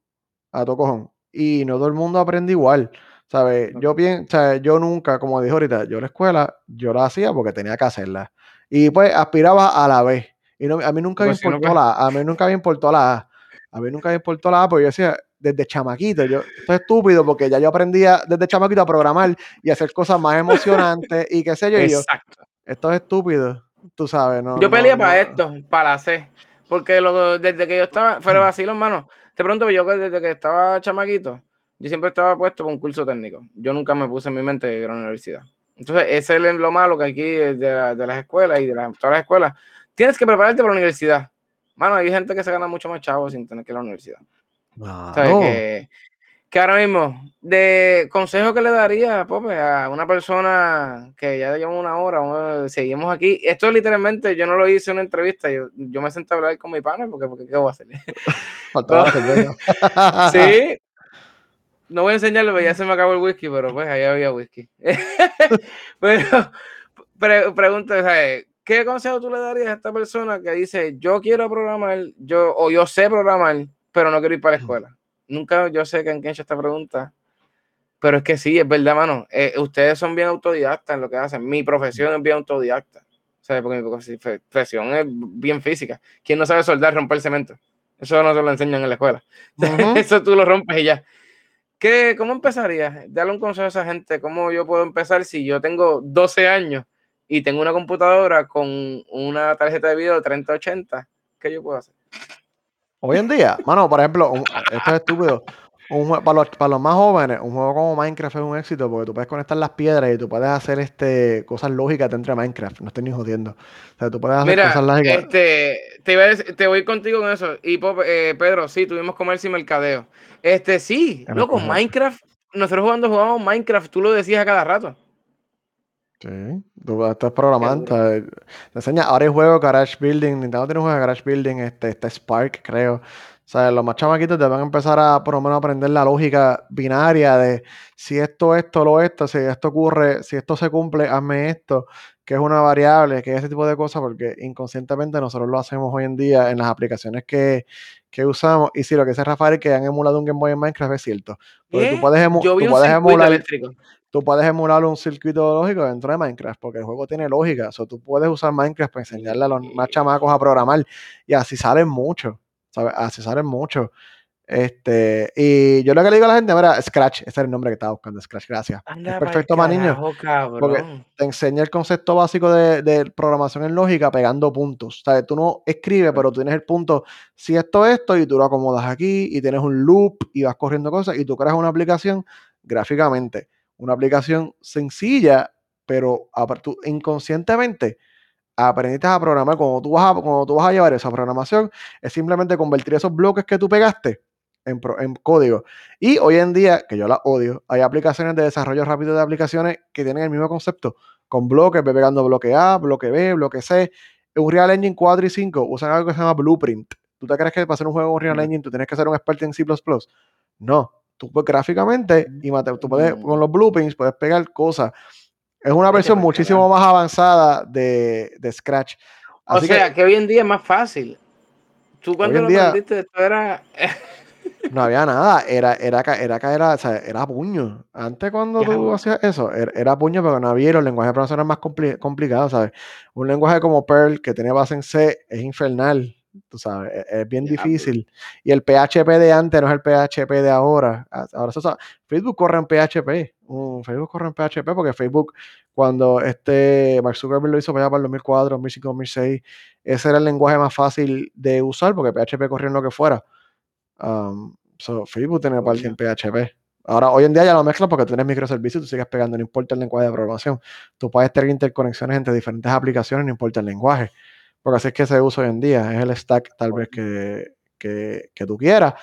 a tu cojón. Y no todo el mundo aprende igual. ¿Sabes? Yo pienso, yo nunca, como dije ahorita, yo la escuela, yo la hacía porque tenía que hacerla. Y pues aspiraba a la B. Y no, a mí nunca me Pues si no, importó la A. A mí nunca me importó la A. A mí nunca me importó la A porque yo decía, desde chamaquito, yo, esto es estúpido porque ya yo aprendía desde chamaquito a programar y hacer cosas más emocionantes y qué sé yo. Y yo, esto es estúpido. Tú sabes, ¿no? Yo no- peleé para esto, para la C. Porque lo- desde que yo estaba, fuera de vacilo, hermano, te pregunto, yo que desde que estaba chamaquito, yo siempre estaba puesto con un curso técnico. Yo nunca me puse en mi mente ir a la universidad. Entonces, ese es lo malo que aquí de, la- de las escuelas y de las, todas las escuelas. Tienes que prepararte para la universidad. Mano, hay gente que se gana mucho más chavo sin tener que ir a la universidad. Claro. Que, que ahora mismo, de consejo que le daría, Pope, a una persona que ya lleva una hora, seguimos aquí. Esto literalmente yo no lo hice en una entrevista, yo, yo me senté a hablar con mi pana, porque, porque ¿qué voy a hacer? Faltaba sí. No voy a enseñarle, porque ya se me acabó el whisky, pero pues ahí había whisky. pero pre- pregunta, ¿sabes? ¿qué consejo tú le darías a esta persona que dice, yo quiero programar, yo, o yo sé programar, pero no quiero ir para la escuela? Nunca yo sé que han hecho esta pregunta, pero es que sí, es verdad, mano. Eh, ustedes son bien autodidactas en lo que hacen. Mi profesión es bien autodidacta. ¿sabes? Porque mi profe- profesión es bien física. ¿Quién no sabe soldar, romper cemento? Eso no se lo enseñan en la escuela. Eso tú lo rompes y ya. ¿Qué, ¿Cómo empezarías? Dale un consejo a esa gente. ¿Cómo yo puedo empezar si yo tengo 12 años y tengo una computadora con una tarjeta de video 3080? ¿Qué yo puedo hacer? Hoy en día, mano, por ejemplo, un- esto es estúpido. Un para, los, para los más jóvenes, un juego como Minecraft es un éxito porque tú puedes conectar las piedras y tú puedes hacer este, cosas lógicas dentro de Minecraft. No estoy ni jodiendo. O sea, tú puedes hacer Mira, cosas lógicas. este, te, iba a decir- te voy contigo con eso. Y eh, Pedro, sí, tuvimos comercio y mercadeo. Este, sí, loco. Minecraft. Nosotros jugando jugamos Minecraft, tú lo decías a cada rato. Sí, tú estás programando. Te, enseña. Ahora hay juego Garage Building. Nintendo tiene un juego de Garage Building. Este, este Spark, creo. O sea, los más chamaquitos te van a empezar a por lo menos aprender la lógica binaria de si esto, esto, lo esto, si esto ocurre, si esto se cumple, hazme esto, que es una variable, que es ese tipo de cosas, porque inconscientemente nosotros lo hacemos hoy en día en las aplicaciones que, que usamos. Y si lo que dice Rafael es que han emulado un Game Boy en Minecraft es cierto. Porque tú puedes, emu- Yo vi tú un puedes emular eléctrico. Tú puedes emular un circuito lógico dentro de Minecraft, porque el juego tiene lógica. O sea, tú puedes usar Minecraft para enseñarle a los más chamacos a programar. Y así salen mucho. ¿sabes? Así salen mucho. Este, y yo lo que le digo a la gente, mira, Scratch, ese es el nombre que estaba buscando, Scratch, gracias. Anda es perfecto para niños. porque-. Te enseña el concepto básico de, de programación en lógica pegando puntos. ¿sabes? Tú no escribes, pero tú tienes el punto, si esto, esto, y tú lo acomodas aquí, y tienes un loop, y vas corriendo cosas, y tú creas una aplicación gráficamente. Una aplicación sencilla, pero tú inconscientemente aprendiste a programar. Cuando tú, vas a, cuando tú vas a llevar esa programación, es simplemente convertir esos bloques que tú pegaste en, pro- en código. Y hoy en día, que yo la odio, hay aplicaciones de desarrollo rápido de aplicaciones que tienen el mismo concepto, con bloques, pegando bloque A, bloque B, bloque C. Unreal Engine 4 y 5 usan algo que se llama Blueprint. ¿Tú te crees que para hacer un juego en Unreal Ujú. Engine tú tienes que ser un experto en C++? No. Tú pues, gráficamente y tú puedes, con los blueprints puedes pegar cosas. Es una versión muchísimo más avanzada de, de Scratch. O sea, que que, hoy en día es más fácil. Tú cuando lo día- aprendiste, esto era. No había nada, era, era, era, era, o sea, era puño. Antes cuando tú hacías eso, era, era puño, pero no había los lenguajes de programación más compli- complicados, ¿sabes? Un lenguaje como Perl, que tiene base en C, es infernal, tú sabes, es, es bien Diablo. difícil. Y el PHP de antes no es el PHP de ahora. Ahora Facebook corre en PHP, Facebook corre en PHP porque Facebook, cuando este Mark Zuckerberg lo hizo para allá para el 2004, 2005, 2006, ese era el lenguaje más fácil de usar porque PHP corría en lo que fuera. Um, so, Facebook tiene parte en. PHP. Ahora, hoy en día ya lo mezclas porque tú tienes microservicios y tú sigues pegando, no importa el lenguaje de programación. Tú puedes tener interconexiones entre diferentes aplicaciones, no importa el lenguaje. Porque así es que se usa hoy en día. Es el stack tal vez que, que, que tú quieras.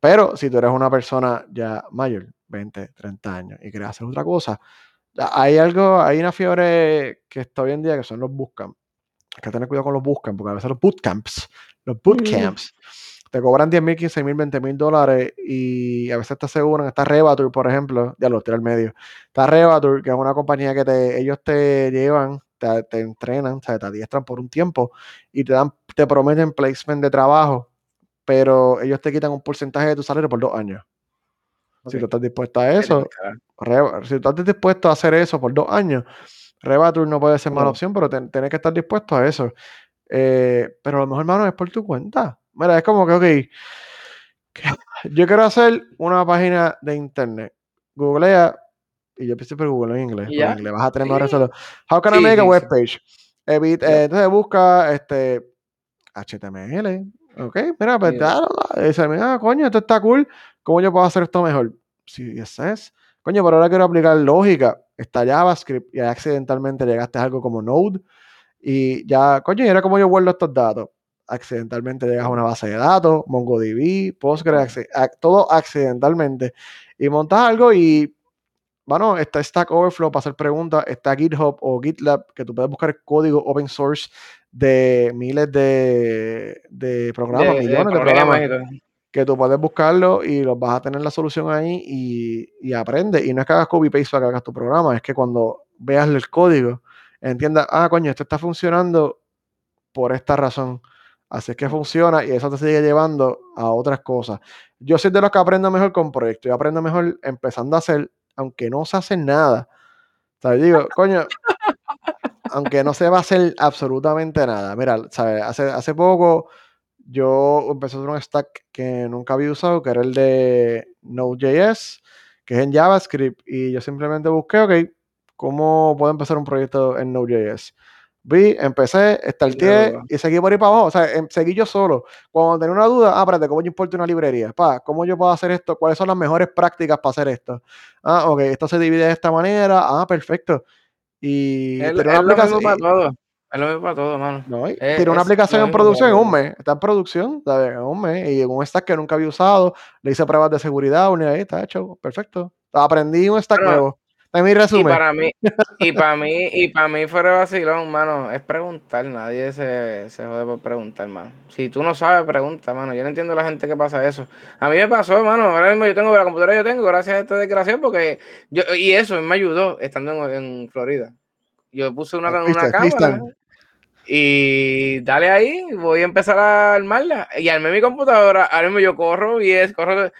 Pero si tú eres una persona ya mayor, 20, 30 años, y quieres hacer otra cosa, hay algo, hay una fiebre que está hoy en día que son los bootcamps. Hay que tener cuidado con los bootcamps, porque a veces los bootcamps, los bootcamps, te cobran 10 mil, 15 mil, 20 mil dólares y a veces te aseguran, está Revatur, por ejemplo, ya lo estoy al medio, está Revatur, que es una compañía que te, ellos te llevan, te, te entrenan, o sea, te adiestran por un tiempo y te dan, te prometen placement de trabajo, pero ellos te quitan un porcentaje de tu salario por dos años. Si tú estás dispuesto a eso, si tú estás dispuesto a hacer eso por dos años, Revatur no puede ser mala opción, pero ten- tienes que estar dispuesto a eso. Eh, pero a lo mejor, hermano, es por tu cuenta. Mira, es como que, ok, yo quiero hacer una página de internet. Googlea, y yo empecé por Google en inglés, ¿Y porque en inglés vas a tener mejor Sí. How can I Sí, make a sí, web sí. page? Evit- eh, entonces busca este HTML. Ok, mira, pues Sí. dice, mira, coño, esto está cool. ¿Cómo yo puedo hacer esto mejor? Si eso es. Coño, pero ahora quiero aplicar lógica. Está JavaScript y accidentalmente llegaste a algo como Node y ya, coño, y ahora cómo yo guardo estos datos. Accidentalmente llegas a una base de datos, MongoDB, Postgres, ac- todo accidentalmente. Y montas algo y, bueno, está Stack Overflow para hacer preguntas, está GitHub o GitLab, que tú puedes buscar código open source de miles de, de programas, De, millones de programas que tú puedes buscarlo y los vas a tener la solución ahí y, y aprende. Y no es que hagas copy paste para que hagas tu programa, es que cuando veas el código, entiendas, ah, coño, esto está funcionando por esta razón. Así es que funciona y eso te sigue llevando a otras cosas. Yo soy de los que aprendo mejor con proyectos. Yo aprendo mejor empezando a hacer, aunque no se hace nada. Yo digo, coño, aunque no se va a hacer absolutamente nada. Mira, ¿sabes? Hace, hace poco yo empecé a hacer un stack que nunca había usado, que era el de Node.js, que es en JavaScript, y yo simplemente busqué, ok, ¿cómo puedo empezar un proyecto en Node.js? Vi, empecé, starteé y seguí por ahí para abajo, o sea, em- seguí yo solo. Cuando tenía una duda, ah, espérate, ¿cómo yo importo una librería? Pa, ¿cómo yo puedo hacer esto? ¿Cuáles son las mejores prácticas para hacer esto? Ah, ok, esto se divide de esta manera, ah, perfecto. Y tiene una aplicación, para todo. Es lo mismo para todo, mano. no, y Es, tiene una es aplicación en producción en un mes. Está en producción, ¿sabes? En un mes. Y en un stack que nunca había usado. Le hice pruebas de seguridad, una ahí, está hecho. Perfecto. Aprendí un stack nuevo. Y para mí, y para mí, y para mí fuera vacilón, mano, es preguntar. Nadie se, se jode por preguntar, mano. Si tú no sabes, pregunta, mano. Yo no entiendo a la gente que pasa eso. A mí me pasó, mano. Ahora mismo yo tengo la computadora, yo tengo, gracias a esta desgracia, porque yo, y eso me ayudó estando en, en Florida. Yo puse una, una ¿Viste? cámara y dale ahí, voy a empezar a armarla. Y armé mi computadora, ahora mismo yo corro y es, corro.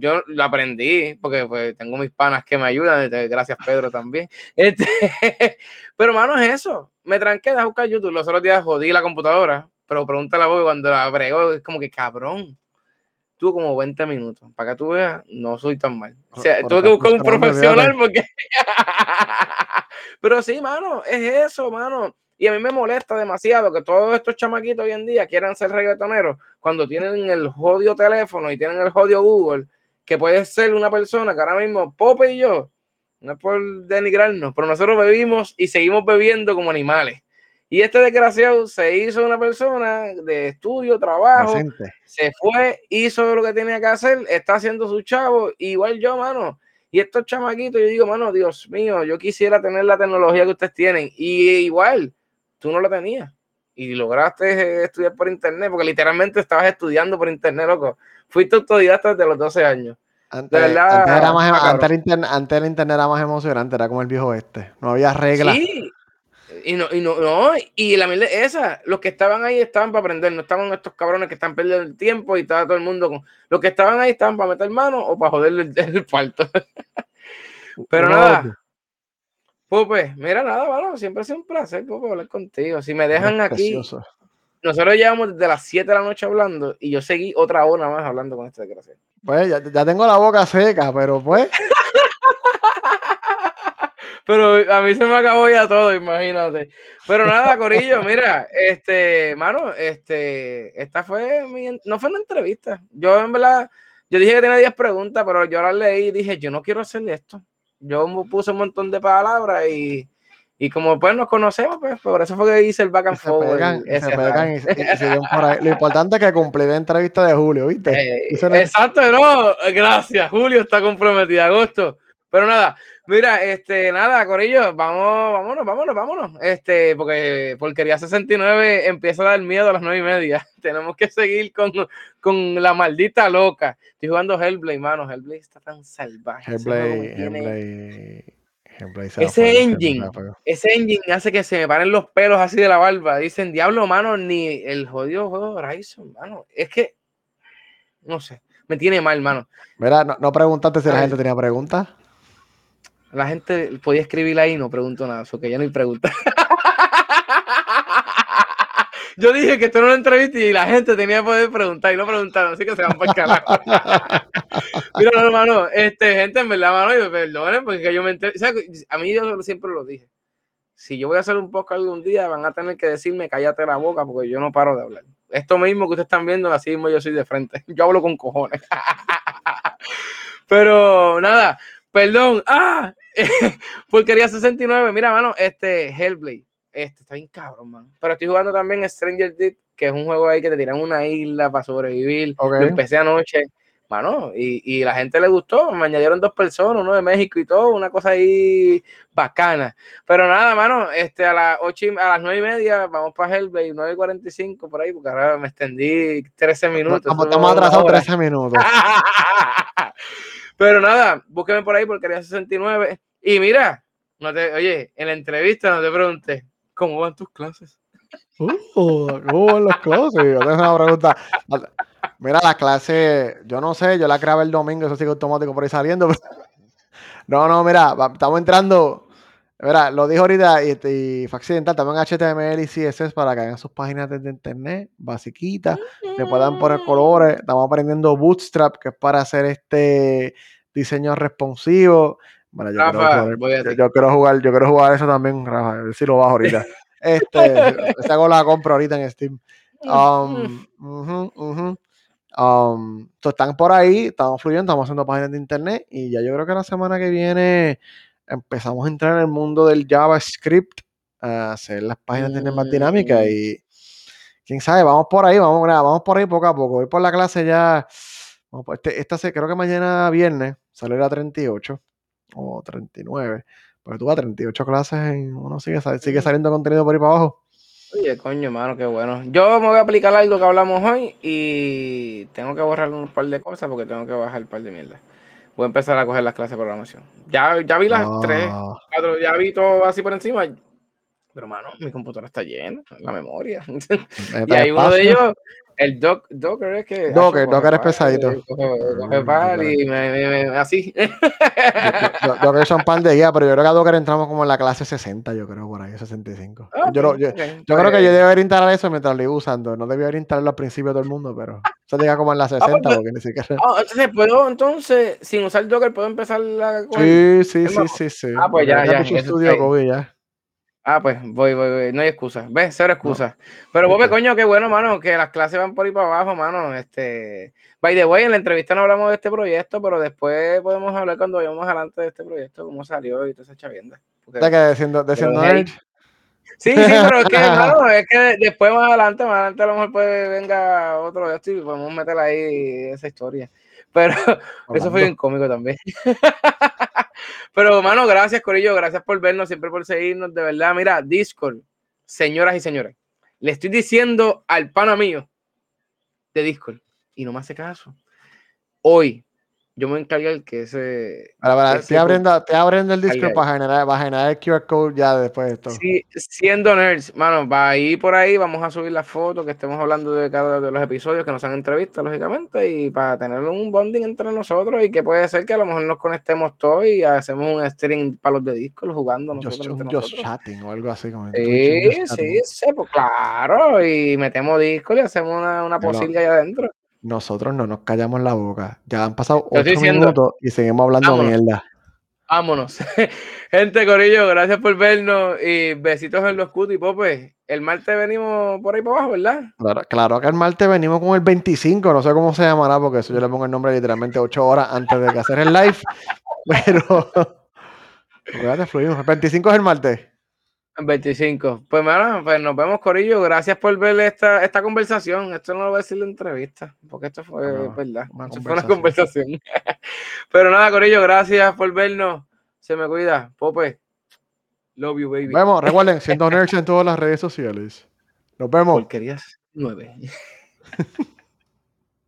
Yo lo aprendí porque pues, tengo mis panas que me ayudan, este, gracias Pedro también. Este, pero mano, es eso. Me tranqué de buscar YouTube. Los otros días jodí la computadora, pero pregúntale a vos cuando la bregó, es como que cabrón. Tuvo como 20 minutos. Para que tú veas, no soy tan mal. O sea, Pero tuve que buscar un profesional porque. pero sí, mano, es eso, mano. Y a mí me molesta demasiado que todos estos chamaquitos hoy en día quieran ser reggaetoneros cuando tienen el jodido teléfono y tienen el jodido Google, que puede ser una persona que ahora mismo, Pope y yo, no es por denigrarnos, pero nosotros bebimos y seguimos bebiendo como animales. Y este desgraciado se hizo una persona de estudio, trabajo, se fue, hizo lo que tenía que hacer, está haciendo su chavo, igual yo, mano. Y estos chamaquitos, yo digo, mano, Dios mío, yo quisiera tener la tecnología que ustedes tienen. Y igual, tú no la tenías. Y lograste eh, estudiar por internet, porque literalmente estabas estudiando por internet, loco. Fuiste autodidacta desde los 12 años. Antes, verdad, antes era más, está antes, el internet, antes el internet era más emocionante, era como el viejo este. No había reglas. Sí, Y no, y no, no, y la mierda esa, los que estaban ahí estaban para aprender, no estaban estos cabrones que están perdiendo el tiempo y estaba todo el mundo con. Los que estaban ahí estaban para meter mano o para joder el, el parto. Pero nada. Pupe, mira nada, bueno, siempre ha sido un placer, hablar contigo. Si me dejan aquí, nosotros llevamos desde las 7 de la noche hablando y yo seguí otra hora más hablando con esta desgracia. Pues ya, ya tengo la boca seca, pero pues. Pero a mí se me acabó ya todo, imagínate. Pero nada, Corillo, mira, este, mano, este, esta fue mi, no fue una entrevista. Yo en verdad, yo dije que tenía 10 preguntas, pero yo las leí y dije, yo no quiero hacerle esto. Yo puse un montón de palabras y, y como pues nos conocemos, pues por eso fue que hice el back and forward. Lo importante es que cumplí la entrevista de Julio, ¿viste? Eh, exacto, no, gracias, Julio está comprometido, agosto. Pero nada, mira, este, nada, Corillo, vamos, vámonos, vámonos, vámonos. Este, porque Porquería 69 empieza a dar miedo a las nueve y media. Tenemos que seguir con, con la maldita loca. Estoy jugando Hellblade, mano. Hellblade está tan salvaje. Hellblade, Hellblade, Hellblade ese engine, ese engine hace que se me paren los pelos así de la barba. Dicen, diablo, mano, ni el jodido juego Horizon, mano. Es que, no sé, me tiene mal, mano. Mira, no, no preguntaste si la gente tenía preguntas. La gente podía escribir ahí y no pregunto nada, eso que ya no hay pregunta. Yo dije que esto era una entrevista y la gente tenía que poder preguntar y no preguntaron, así que se van por carajo. Mira, no, hermano, este, gente, en verdad, mano, yo perdonen, porque yo me enteré, a mí yo siempre lo dije. Si yo voy a hacer un podcast algún día, van a tener que decirme cállate la boca porque yo no paro de hablar. Esto mismo que ustedes están viendo, así mismo yo soy de frente. Yo hablo con cojones. Pero nada, perdón. Ah, Porquería 69. Mira, mano, este Hellblade. Este está bien cabrón, man. Pero estoy jugando también Stranger Deep, que es un juego ahí que te tiran una isla para sobrevivir. Lo empecé anoche. Mano, y, y, la gente le gustó. Me añadieron dos personas, uno de México y todo, una cosa ahí bacana. Pero nada, mano, este, a las ocho a las nueve y media vamos para Hellblade, 9 y 45 por ahí, porque ahora me extendí 13 minutos. Estamos, atrasados 13 minutos. Pero nada, búsqueme por ahí porque quería 69. Y mira, no te, oye, en la entrevista no te pregunté, ¿cómo van tus clases? Uh, ¿Cómo van las clases? Yo tengo una pregunta. Mira, la clase, yo no sé, yo la grabé el domingo, eso sigue automático por ahí saliendo. No, no, mira, estamos entrando. Mira, lo dijo ahorita y, y fue accidental, también HTML y CSS para que hagan sus páginas de internet, basiquitas, le puedan poner colores. Estamos aprendiendo Bootstrap, que es para hacer este diseño responsivo. Bueno, yo, quiero, jugar, yo quiero jugar eso también, Rafa, a ver si lo bajo ahorita. Este, se hago la compra ahorita en Steam. Um, um, están por ahí, estamos fluyendo, estamos haciendo páginas de internet y ya yo creo que la semana que viene empezamos a entrar en el mundo del JavaScript, a hacer las páginas de internet más dinámicas mm. y quién sabe, vamos por ahí, vamos, vamos por ahí poco a poco. Voy por la clase ya, este, esta creo que mañana viernes sale la 38 o 39, pero tú vas a 38 clases y uno sigue, sigue mm. saliendo contenido por ahí para abajo. Oye, coño, mano, qué bueno. Yo me voy a aplicar algo que hablamos hoy y tengo que borrar un par de cosas porque tengo que bajar un par de mierda. Voy a empezar a coger las clases de programación. Ya, ya vi las tres, cuatro, ya vi todo así por encima. Pero, mano, mi computadora está llena, la memoria. y hay uno de ellos, el doc, Docker es que. Docker, Docker es pesadito. Coge, par y me, me, me, así. Docker son par de guía, pero yo creo que a Docker entramos como en la clase 60, yo creo, por ahí, 65. Ah, yo, yo, creo que yo debo haber instalado eso mientras lo iba usando. No debía haber instalado al principio todo el mundo, pero eso llega como en la 60, ah, pues, porque ni siquiera. Ah, entonces, ¿puedo, entonces, sin usar Docker, puedo empezar la. Sí, sí, sí, sí, sí. Ah, pues ya, ya. Estudio ya. Ah, pues voy, voy, voy. No hay excusa. ¿Ves? Cero excusa. Pero vos, coño, qué bueno, mano, que las clases van por ahí para abajo, mano. Este. By the way, en la entrevista no hablamos de este proyecto, pero después podemos hablar cuando vayamos adelante de este proyecto, cómo salió y toda esa chavienda. ¿Está que diciendo, diciendo Sí, sí, pero es que, claro, es que después más adelante, más adelante a lo mejor puede venga otro de esto y podemos meter ahí esa historia. Pero eso fue bien cómico también. Pero, mano, gracias, Corillo. Gracias por vernos, siempre por seguirnos. De verdad, mira, Discord, señoras y señores, le estoy diciendo al pana mío de Discord, y no me hace caso. Hoy yo me encargué el que ese. Para, ese estoy, abriendo, estoy abriendo el ahí. para generar, para generar el QR code ya después de esto. Sí, siendo nerds, mano, va a ir por ahí, vamos a subir las fotos que estemos hablando de cada de los episodios que nos han entrevistas, lógicamente, y para tener un bonding entre nosotros y que puede ser que a lo mejor nos conectemos todos y hacemos un stream para los de Discord jugando nosotros entre just nosotros. chatting o algo así como Sí, sí, sí, pues claro, y metemos Discord y hacemos una, una posilga allá adentro. Nosotros no nos callamos la boca. Ya han pasado ocho diciendo, minutos y seguimos hablando vámonos. mierda. Vámonos. Gente, Corillo, gracias por vernos y besitos en los cutis, Pope. El martes venimos por ahí para abajo, ¿verdad? Claro, claro que el martes venimos con el 25, no sé cómo se llamará, porque eso yo le pongo el nombre literalmente ocho horas antes de que hacer el live. Pero. Fluimos. El 25 es el martes. 25. Pues, mano, pues nos vemos, Corillo. Gracias por ver esta, esta conversación. Esto no lo voy a decir la entrevista, porque esto fue No, verdad. una Esto fue una conversación. conversación. Pero nada, Corillo, gracias por vernos. Se me cuida. Pope. Love you, baby. Nos vemos. Recuerden, siendo nerds en todas las redes sociales. Nos vemos. Porquerías 9.